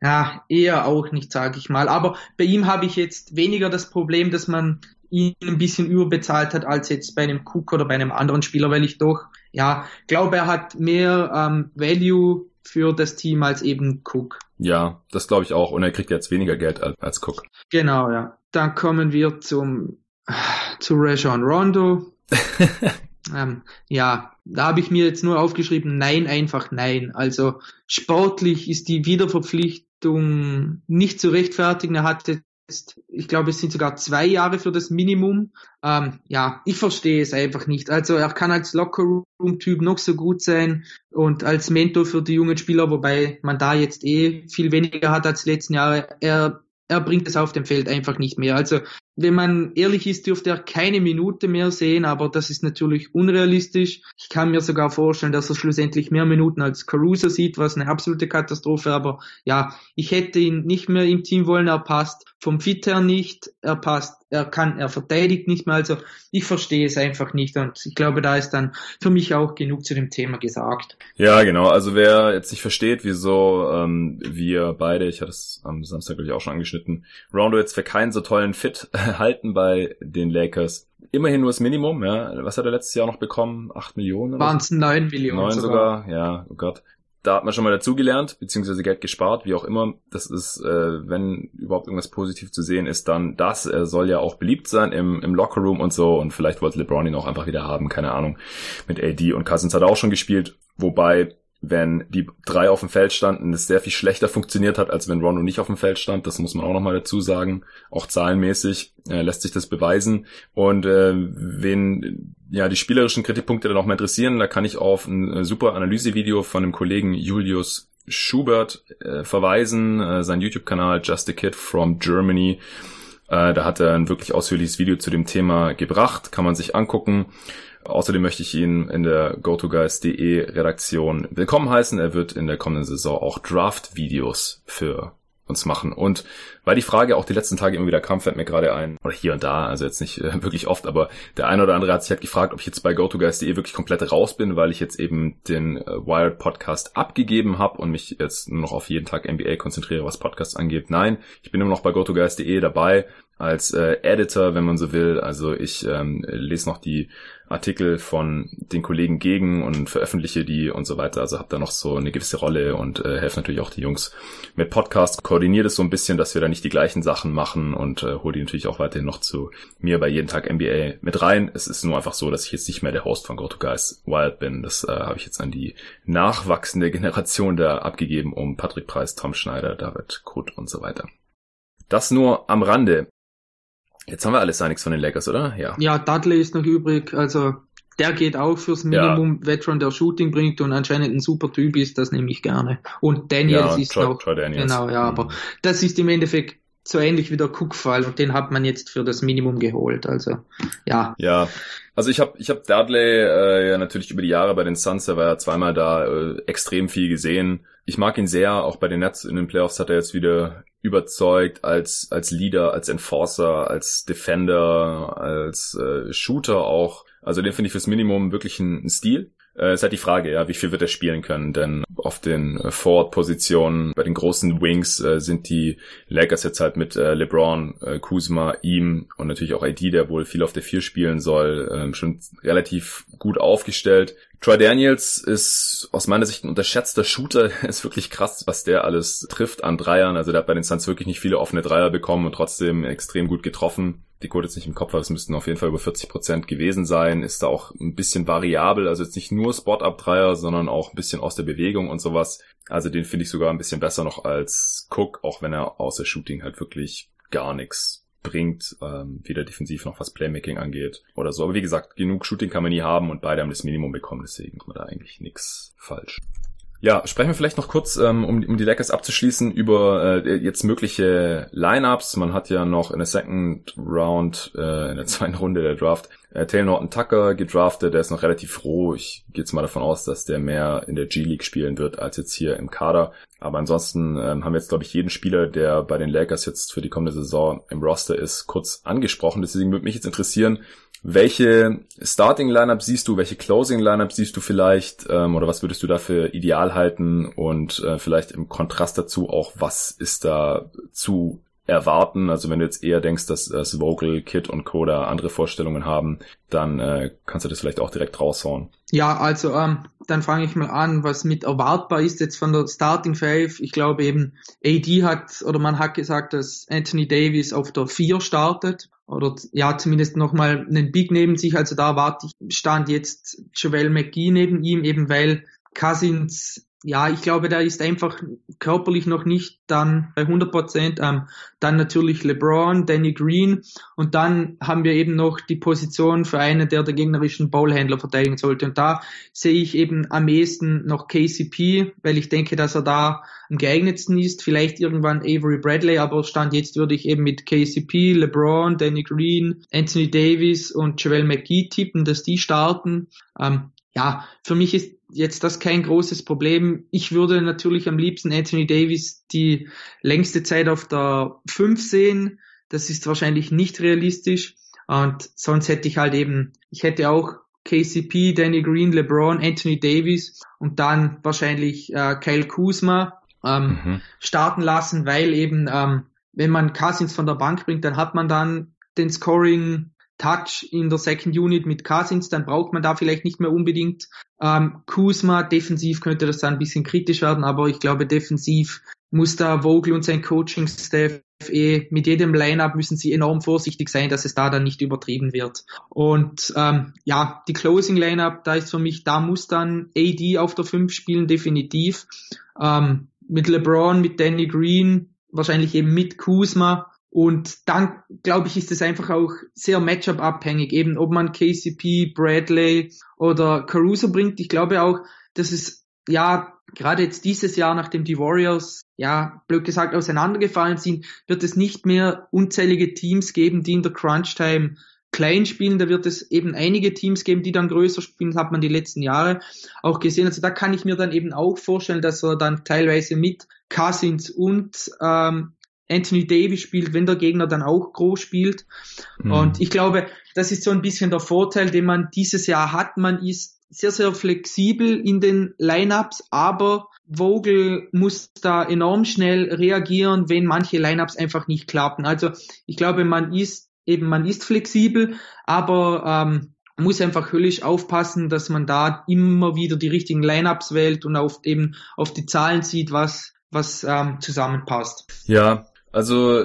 Ja, eher auch nicht, sage ich mal. Aber bei ihm habe ich jetzt weniger das Problem, dass man ihn ein bisschen überbezahlt hat als jetzt bei einem Cook oder bei einem anderen Spieler, weil ich doch, ja, glaube, er hat mehr ähm, Value für das Team als eben Cook. Ja, das glaube ich auch. Und er kriegt jetzt weniger Geld als, als Cook. Genau, ja. Dann kommen wir zum zu Rajon Rondo. ähm, ja, da habe ich mir jetzt nur aufgeschrieben, nein, einfach nein. Also sportlich ist die Wiederverpflichtung Leistung nicht zu rechtfertigen. Er hatte jetzt, ich glaube, es sind sogar zwei Jahre für das Minimum. Ähm, ja, ich verstehe es einfach nicht. Also er kann als Lockerroom-Typ noch so gut sein und als Mentor für die jungen Spieler, wobei man da jetzt eh viel weniger hat als letzten Jahre. Er er bringt es auf dem Feld einfach nicht mehr. Also wenn man ehrlich ist, dürfte er keine Minute mehr sehen, aber das ist natürlich unrealistisch. Ich kann mir sogar vorstellen, dass er schlussendlich mehr Minuten als Caruso sieht, was eine absolute Katastrophe. Aber ja, ich hätte ihn nicht mehr im Team wollen. Er passt vom Fit her nicht. Er passt, er kann, er verteidigt nicht mehr. Also ich verstehe es einfach nicht. Und ich glaube, da ist dann für mich auch genug zu dem Thema gesagt. Ja, genau. Also wer jetzt nicht versteht, wieso ähm, wir beide, ich hatte es am Samstag glaube ich auch schon angeschnitten, Rondo jetzt für keinen so tollen Fit halten bei den Lakers. Immerhin nur das Minimum, ja. Was hat er letztes Jahr noch bekommen? Acht Millionen? Waren es neun Millionen? Neun sogar. sogar, ja, oh Gott. Da hat man schon mal dazugelernt, beziehungsweise Geld gespart, wie auch immer. Das ist, äh, wenn überhaupt irgendwas positiv zu sehen ist, dann das. Er soll ja auch beliebt sein im, im Lockerroom und so. Und vielleicht wollte LeBron ihn auch einfach wieder haben, keine Ahnung. Mit AD und Cousins hat er auch schon gespielt. Wobei wenn die drei auf dem Feld standen, es sehr viel schlechter funktioniert hat, als wenn Rondo nicht auf dem Feld stand. Das muss man auch nochmal dazu sagen. Auch zahlenmäßig äh, lässt sich das beweisen. Und äh, wen ja die spielerischen Kritikpunkte dann auch mal interessieren, da kann ich auf ein äh, super Analysevideo von dem Kollegen Julius Schubert äh, verweisen, äh, sein YouTube-Kanal Just a Kid from Germany. Äh, da hat er ein wirklich ausführliches Video zu dem Thema gebracht, kann man sich angucken. Außerdem möchte ich ihn in der GoToGuys.de Redaktion willkommen heißen. Er wird in der kommenden Saison auch Draft-Videos für uns machen. Und weil die Frage auch die letzten Tage immer wieder kam, fällt mir gerade ein, oder hier und da, also jetzt nicht äh, wirklich oft, aber der eine oder andere hat sich halt gefragt, ob ich jetzt bei GoToGuys.de wirklich komplett raus bin, weil ich jetzt eben den äh, Wired Podcast abgegeben habe und mich jetzt nur noch auf jeden Tag NBA konzentriere, was Podcasts angeht. Nein, ich bin immer noch bei GoToGuys.de dabei als äh, Editor, wenn man so will. Also ich ähm, lese noch die Artikel von den Kollegen gegen und veröffentliche die und so weiter. Also habe da noch so eine gewisse Rolle und äh, helfe natürlich auch die Jungs mit Podcast, koordiniere das so ein bisschen, dass wir da nicht die gleichen Sachen machen und äh, hole die natürlich auch weiterhin noch zu mir bei jeden Tag NBA mit rein. Es ist nur einfach so, dass ich jetzt nicht mehr der Host von GoToGuys Wild bin. Das äh, habe ich jetzt an die nachwachsende Generation da abgegeben um Patrick Preis, Tom Schneider, David Kut und so weiter. Das nur am Rande. Jetzt haben wir alles nichts von den Lakers, oder? Ja. Ja, Dudley ist noch übrig. Also der geht auch fürs Minimum ja. Veteran, der Shooting bringt und anscheinend ein super Typ ist, das nehme ich gerne. Und Daniels ja, ist Troy, auch. Troy Daniels. Genau, ja, mhm. aber das ist im Endeffekt so ähnlich wie der Cook-Fall und den hat man jetzt für das Minimum geholt. Also ja. Ja, also ich habe ich hab Dudley äh, ja natürlich über die Jahre bei den Suns, er war ja zweimal da, äh, extrem viel gesehen. Ich mag ihn sehr, auch bei den Nets in den Playoffs hat er jetzt wieder überzeugt als als Leader, als Enforcer, als Defender, als äh, Shooter auch. Also den finde ich fürs Minimum wirklich ein, ein Stil. Äh, ist halt die Frage, ja, wie viel wird er spielen können, denn auf den äh, Forward-Positionen, bei den großen Wings äh, sind die Lakers jetzt halt mit äh, LeBron, äh, Kuzma, ihm und natürlich auch ID, der wohl viel auf der Vier spielen soll, äh, schon relativ gut aufgestellt. Troy Daniels ist aus meiner Sicht ein unterschätzter Shooter. ist wirklich krass, was der alles trifft an Dreiern. Also der hat bei den Suns wirklich nicht viele offene Dreier bekommen und trotzdem extrem gut getroffen. Die Quote jetzt nicht im Kopf, aber es müssten auf jeden Fall über 40 Prozent gewesen sein. Ist da auch ein bisschen variabel. Also jetzt nicht nur Spot-Up-Dreier, sondern auch ein bisschen aus der Bewegung und sowas. Also den finde ich sogar ein bisschen besser noch als Cook, auch wenn er außer Shooting halt wirklich gar nichts bringt, ähm, weder defensiv noch was Playmaking angeht oder so. Aber wie gesagt, genug Shooting kann man nie haben und beide haben das Minimum bekommen, deswegen man da eigentlich nichts falsch. Ja, sprechen wir vielleicht noch kurz, ähm, um, um die Lakers abzuschließen, über äh, jetzt mögliche Lineups. Man hat ja noch in der Second Round, äh, in der zweiten Runde der Draft, äh, Taylor Norton Tucker gedraftet. Der ist noch relativ roh. Ich gehe jetzt mal davon aus, dass der mehr in der G-League spielen wird als jetzt hier im Kader. Aber ansonsten ähm, haben wir jetzt, glaube ich, jeden Spieler, der bei den Lakers jetzt für die kommende Saison im Roster ist, kurz angesprochen. Deswegen würde mich jetzt interessieren, welche Starting Lineup siehst du, welche Closing Lineup siehst du vielleicht ähm, oder was würdest du da für ideal halten und äh, vielleicht im Kontrast dazu auch, was ist da zu erwarten? Also wenn du jetzt eher denkst, dass, dass Vogel, Kid und Coda andere Vorstellungen haben, dann äh, kannst du das vielleicht auch direkt raushauen. Ja, also ähm, dann fange ich mal an, was mit erwartbar ist jetzt von der Starting Five. Ich glaube eben, AD hat oder man hat gesagt, dass Anthony Davis auf der 4 startet oder ja zumindest nochmal einen Big neben sich. Also da warte ich, stand jetzt Joel McGee neben ihm, eben weil Cousins ja, ich glaube, da ist einfach körperlich noch nicht dann bei 100 Prozent. Ähm, dann natürlich LeBron, Danny Green und dann haben wir eben noch die Position für einen, der der gegnerischen Ballhändler verteidigen sollte. Und da sehe ich eben am ehesten noch KCP, weil ich denke, dass er da am geeignetsten ist. Vielleicht irgendwann Avery Bradley, aber Stand jetzt würde ich eben mit KCP, LeBron, Danny Green, Anthony Davis und Joel McGee tippen, dass die starten. Ähm, ja, für mich ist jetzt das kein großes Problem. Ich würde natürlich am liebsten Anthony Davis die längste Zeit auf der 5 sehen. Das ist wahrscheinlich nicht realistisch. Und sonst hätte ich halt eben, ich hätte auch KCP, Danny Green, LeBron, Anthony Davis und dann wahrscheinlich äh, Kyle Kuzma ähm, mhm. starten lassen, weil eben, ähm, wenn man Cousins von der Bank bringt, dann hat man dann den Scoring Touch in der Second Unit mit Cousins, dann braucht man da vielleicht nicht mehr unbedingt ähm, Kuzma. Defensiv könnte das dann ein bisschen kritisch werden, aber ich glaube, defensiv muss da Vogel und sein Coaching-Staff eh, mit jedem Lineup müssen sie enorm vorsichtig sein, dass es da dann nicht übertrieben wird. Und ähm, ja, die Closing Lineup, da ist für mich, da muss dann AD auf der 5 spielen, definitiv. Ähm, mit LeBron, mit Danny Green, wahrscheinlich eben mit Kuzma. Und dann, glaube ich, ist es einfach auch sehr Matchup-abhängig, eben ob man KCP, Bradley oder Caruso bringt. Ich glaube auch, dass es ja gerade jetzt dieses Jahr, nachdem die Warriors ja blöd gesagt auseinandergefallen sind, wird es nicht mehr unzählige Teams geben, die in der Crunch-Time klein spielen. Da wird es eben einige Teams geben, die dann größer spielen. Hat man die letzten Jahre auch gesehen. Also da kann ich mir dann eben auch vorstellen, dass er dann teilweise mit Cousins und ähm, Anthony Davis spielt, wenn der Gegner dann auch groß spielt. Mhm. Und ich glaube, das ist so ein bisschen der Vorteil, den man dieses Jahr hat. Man ist sehr, sehr flexibel in den Lineups, aber Vogel muss da enorm schnell reagieren, wenn manche Lineups einfach nicht klappen. Also ich glaube, man ist eben, man ist flexibel, aber ähm, muss einfach höllisch aufpassen, dass man da immer wieder die richtigen Lineups wählt und auf eben auf die Zahlen sieht, was was ähm, zusammenpasst. Ja, also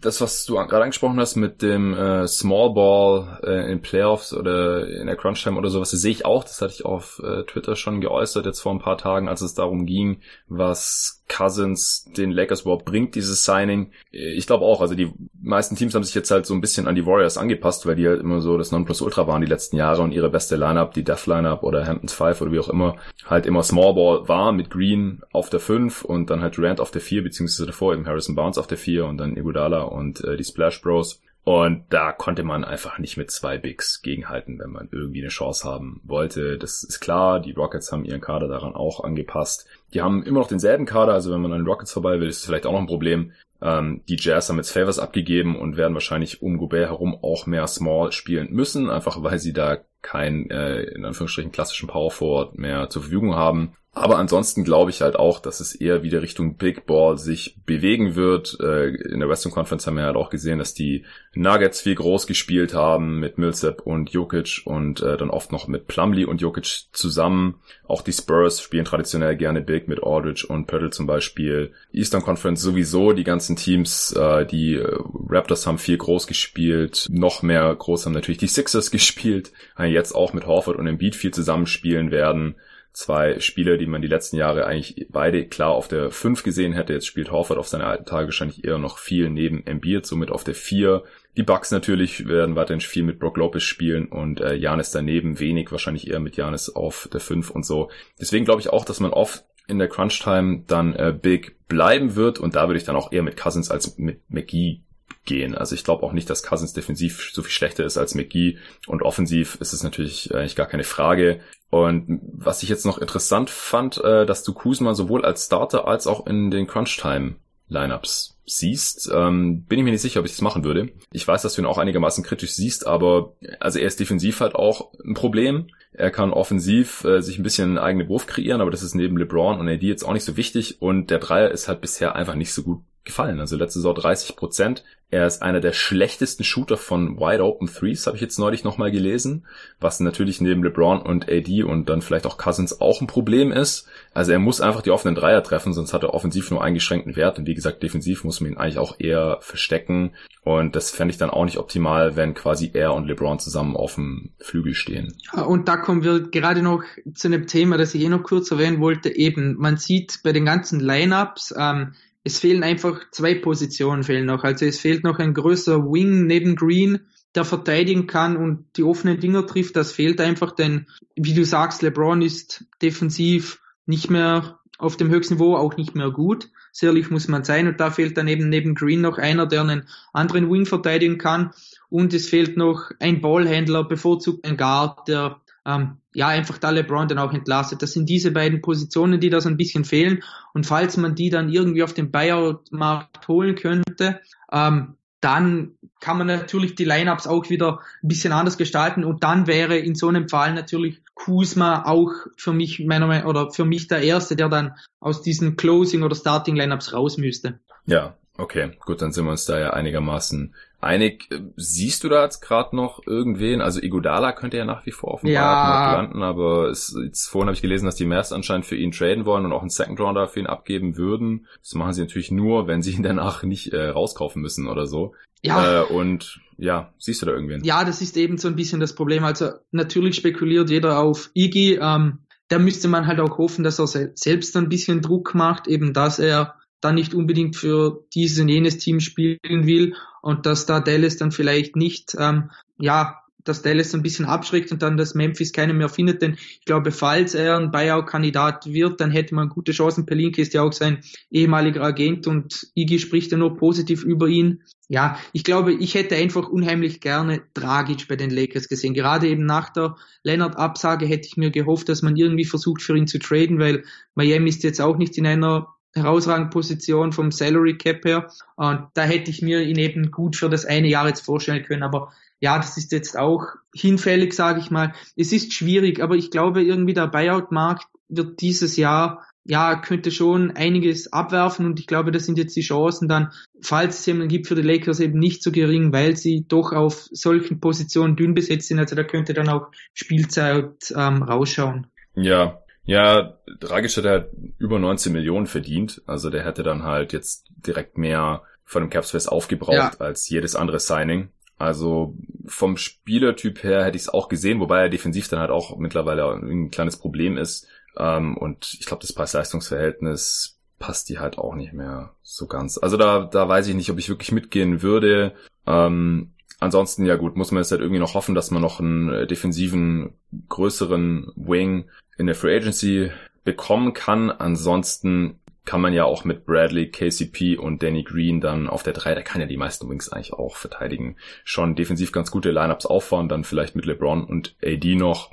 das, was du gerade angesprochen hast mit dem äh, Small Ball äh, in Playoffs oder in der Crunch Time oder sowas, das sehe ich auch. Das hatte ich auf äh, Twitter schon geäußert jetzt vor ein paar Tagen, als es darum ging, was Cousins den Lakers überhaupt bringt, dieses Signing. Ich glaube auch, also die meisten Teams haben sich jetzt halt so ein bisschen an die Warriors angepasst, weil die halt immer so das Nonplusultra waren die letzten Jahre und ihre beste Lineup, die Death Lineup oder Hamptons 5 oder wie auch immer, halt immer Small Ball war mit Green auf der 5 und dann halt Durant auf der 4, beziehungsweise davor eben Harrison Barnes auf der vier und dann Iguodala und äh, die Splash Bros. Und da konnte man einfach nicht mit zwei Bigs gegenhalten, wenn man irgendwie eine Chance haben wollte. Das ist klar, die Rockets haben ihren Kader daran auch angepasst. Die haben immer noch denselben Kader, also wenn man an den Rockets vorbei will, ist es vielleicht auch noch ein Problem. Ähm, die Jazz haben jetzt Favors abgegeben und werden wahrscheinlich um Gobert herum auch mehr Small spielen müssen, einfach weil sie da keinen, äh, in Anführungsstrichen, klassischen Power Forward mehr zur Verfügung haben. Aber ansonsten glaube ich halt auch, dass es eher wieder Richtung Big Ball sich bewegen wird. Äh, in der Western Conference haben wir halt auch gesehen, dass die Nuggets viel groß gespielt haben mit Millsap und Jokic und äh, dann oft noch mit Plumlee und Jokic zusammen. Auch die Spurs spielen traditionell gerne Big mit Aldridge und Pöttl zum Beispiel. Eastern Conference sowieso, die ganzen Teams, äh, die Raptors haben viel groß gespielt. Noch mehr groß haben natürlich die Sixers gespielt. Jetzt auch mit Horford und Embiid viel zusammenspielen werden zwei Spieler, die man die letzten Jahre eigentlich beide klar auf der 5 gesehen hätte. Jetzt spielt Horford auf seine alten Tage wahrscheinlich eher noch viel neben Embiid, somit auf der 4. Die Bucks natürlich werden weiterhin viel mit Brock Lopez spielen und äh, Janis daneben, wenig wahrscheinlich eher mit Janis auf der 5 und so. Deswegen glaube ich auch, dass man oft in der Crunch Time dann äh, big bleiben wird und da würde ich dann auch eher mit Cousins als mit McGee gehen. Also ich glaube auch nicht, dass Cousins defensiv so viel schlechter ist als McGee und offensiv ist es natürlich eigentlich gar keine Frage. Und was ich jetzt noch interessant fand, äh, dass du Kuzma sowohl als Starter als auch in den Crunch-Time Lineups siehst, ähm, bin ich mir nicht sicher, ob ich das machen würde. Ich weiß, dass du ihn auch einigermaßen kritisch siehst, aber also er ist defensiv halt auch ein Problem. Er kann offensiv äh, sich ein bisschen einen eigenen Wurf kreieren, aber das ist neben LeBron und AD jetzt auch nicht so wichtig und der Dreier ist halt bisher einfach nicht so gut gefallen. Also letzte Saison 30 Prozent. Er ist einer der schlechtesten Shooter von Wide Open Threes, habe ich jetzt neulich nochmal gelesen, was natürlich neben LeBron und AD und dann vielleicht auch Cousins auch ein Problem ist. Also er muss einfach die offenen Dreier treffen, sonst hat er offensiv nur eingeschränkten Wert und wie gesagt, defensiv muss man ihn eigentlich auch eher verstecken und das fände ich dann auch nicht optimal, wenn quasi er und LeBron zusammen auf dem Flügel stehen. Und da kommen wir gerade noch zu einem Thema, das ich eh noch kurz erwähnen wollte. Eben, man sieht bei den ganzen Lineups, ähm, es fehlen einfach zwei Positionen fehlen noch. Also es fehlt noch ein größer Wing neben Green, der verteidigen kann und die offenen Dinger trifft. Das fehlt einfach, denn wie du sagst, LeBron ist defensiv nicht mehr auf dem höchsten Niveau, auch nicht mehr gut. Sicherlich muss man sein. Und da fehlt dann eben neben Green noch einer, der einen anderen Wing verteidigen kann. Und es fehlt noch ein Ballhändler, bevorzugt ein Guard, der ähm, ja einfach da LeBron dann auch entlastet. Das sind diese beiden Positionen, die da so ein bisschen fehlen. Und falls man die dann irgendwie auf dem Buyout-Markt holen könnte, ähm, dann kann man natürlich die Lineups auch wieder ein bisschen anders gestalten und dann wäre in so einem Fall natürlich Kuzma auch für mich meiner Meinung oder für mich der erste, der dann aus diesen Closing oder Starting Lineups raus müsste. Ja, okay, gut, dann sind wir uns da ja einigermaßen einig. Siehst du da jetzt gerade noch irgendwen? Also Igodala könnte ja nach wie vor auf dem ja. landen, aber es, jetzt vorhin habe ich gelesen, dass die Mavs anscheinend für ihn traden wollen und auch einen Second Rounder für ihn abgeben würden. Das machen sie natürlich nur, wenn sie ihn danach nicht äh, rauskaufen müssen oder so. Ja. Äh, und ja, siehst du da irgendwen? Ja, das ist eben so ein bisschen das Problem. Also natürlich spekuliert jeder auf Iggy. Ähm, da müsste man halt auch hoffen, dass er selbst ein bisschen Druck macht, eben dass er dann nicht unbedingt für dieses und jenes Team spielen will und dass da Dallas dann vielleicht nicht, ähm, ja, dass Dallas ein bisschen abschreckt und dann dass Memphis keinen mehr findet, denn ich glaube, falls er ein Buyout-Kandidat wird, dann hätte man gute Chancen. Pelinke ist ja auch sein ehemaliger Agent und Iggy spricht ja nur positiv über ihn. Ja, ich glaube, ich hätte einfach unheimlich gerne Dragic bei den Lakers gesehen. Gerade eben nach der Leonard-Absage hätte ich mir gehofft, dass man irgendwie versucht, für ihn zu traden, weil Miami ist jetzt auch nicht in einer herausragende Position vom Salary Cap her. Und da hätte ich mir ihn eben gut für das eine Jahr jetzt vorstellen können. Aber ja, das ist jetzt auch hinfällig, sage ich mal. Es ist schwierig, aber ich glaube irgendwie der Buyout-Markt wird dieses Jahr ja, könnte schon einiges abwerfen und ich glaube, das sind jetzt die Chancen dann, falls es jemanden gibt für die Lakers eben nicht so gering, weil sie doch auf solchen Positionen dünn besetzt sind. Also da könnte dann auch Spielzeit ähm, rausschauen. Ja, ja, Dragic hat halt über 19 Millionen verdient. Also der hätte dann halt jetzt direkt mehr von dem Capspace aufgebraucht ja. als jedes andere Signing. Also vom Spielertyp her hätte ich es auch gesehen, wobei er defensiv dann halt auch mittlerweile ein kleines Problem ist. Ähm, und ich glaube, das Preis-Leistungs-Verhältnis passt die halt auch nicht mehr so ganz. Also da, da weiß ich nicht, ob ich wirklich mitgehen würde. Ähm, ansonsten, ja gut, muss man jetzt halt irgendwie noch hoffen, dass man noch einen defensiven, größeren Wing in der Free Agency bekommen kann. Ansonsten kann man ja auch mit Bradley, KCP und Danny Green dann auf der 3, der kann ja die meisten Wings eigentlich auch verteidigen, schon defensiv ganz gute Lineups auffahren, dann vielleicht mit LeBron und AD noch.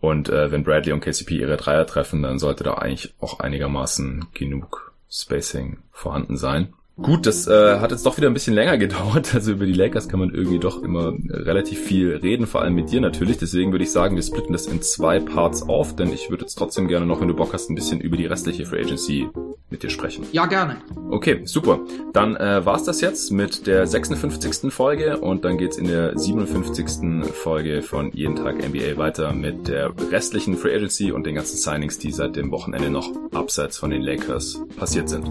Und äh, wenn Bradley und KCP ihre Dreier treffen, dann sollte da eigentlich auch einigermaßen genug Spacing vorhanden sein. Gut, das äh, hat jetzt doch wieder ein bisschen länger gedauert. Also über die Lakers kann man irgendwie doch immer relativ viel reden, vor allem mit dir natürlich. Deswegen würde ich sagen, wir splitten das in zwei Parts auf, denn ich würde jetzt trotzdem gerne noch, wenn du Bock hast, ein bisschen über die restliche Free Agency mit dir sprechen. Ja, gerne. Okay, super. Dann äh, war's das jetzt mit der 56. Folge und dann geht's in der 57. Folge von Jeden Tag NBA weiter mit der restlichen Free Agency und den ganzen Signings, die seit dem Wochenende noch abseits von den Lakers passiert sind.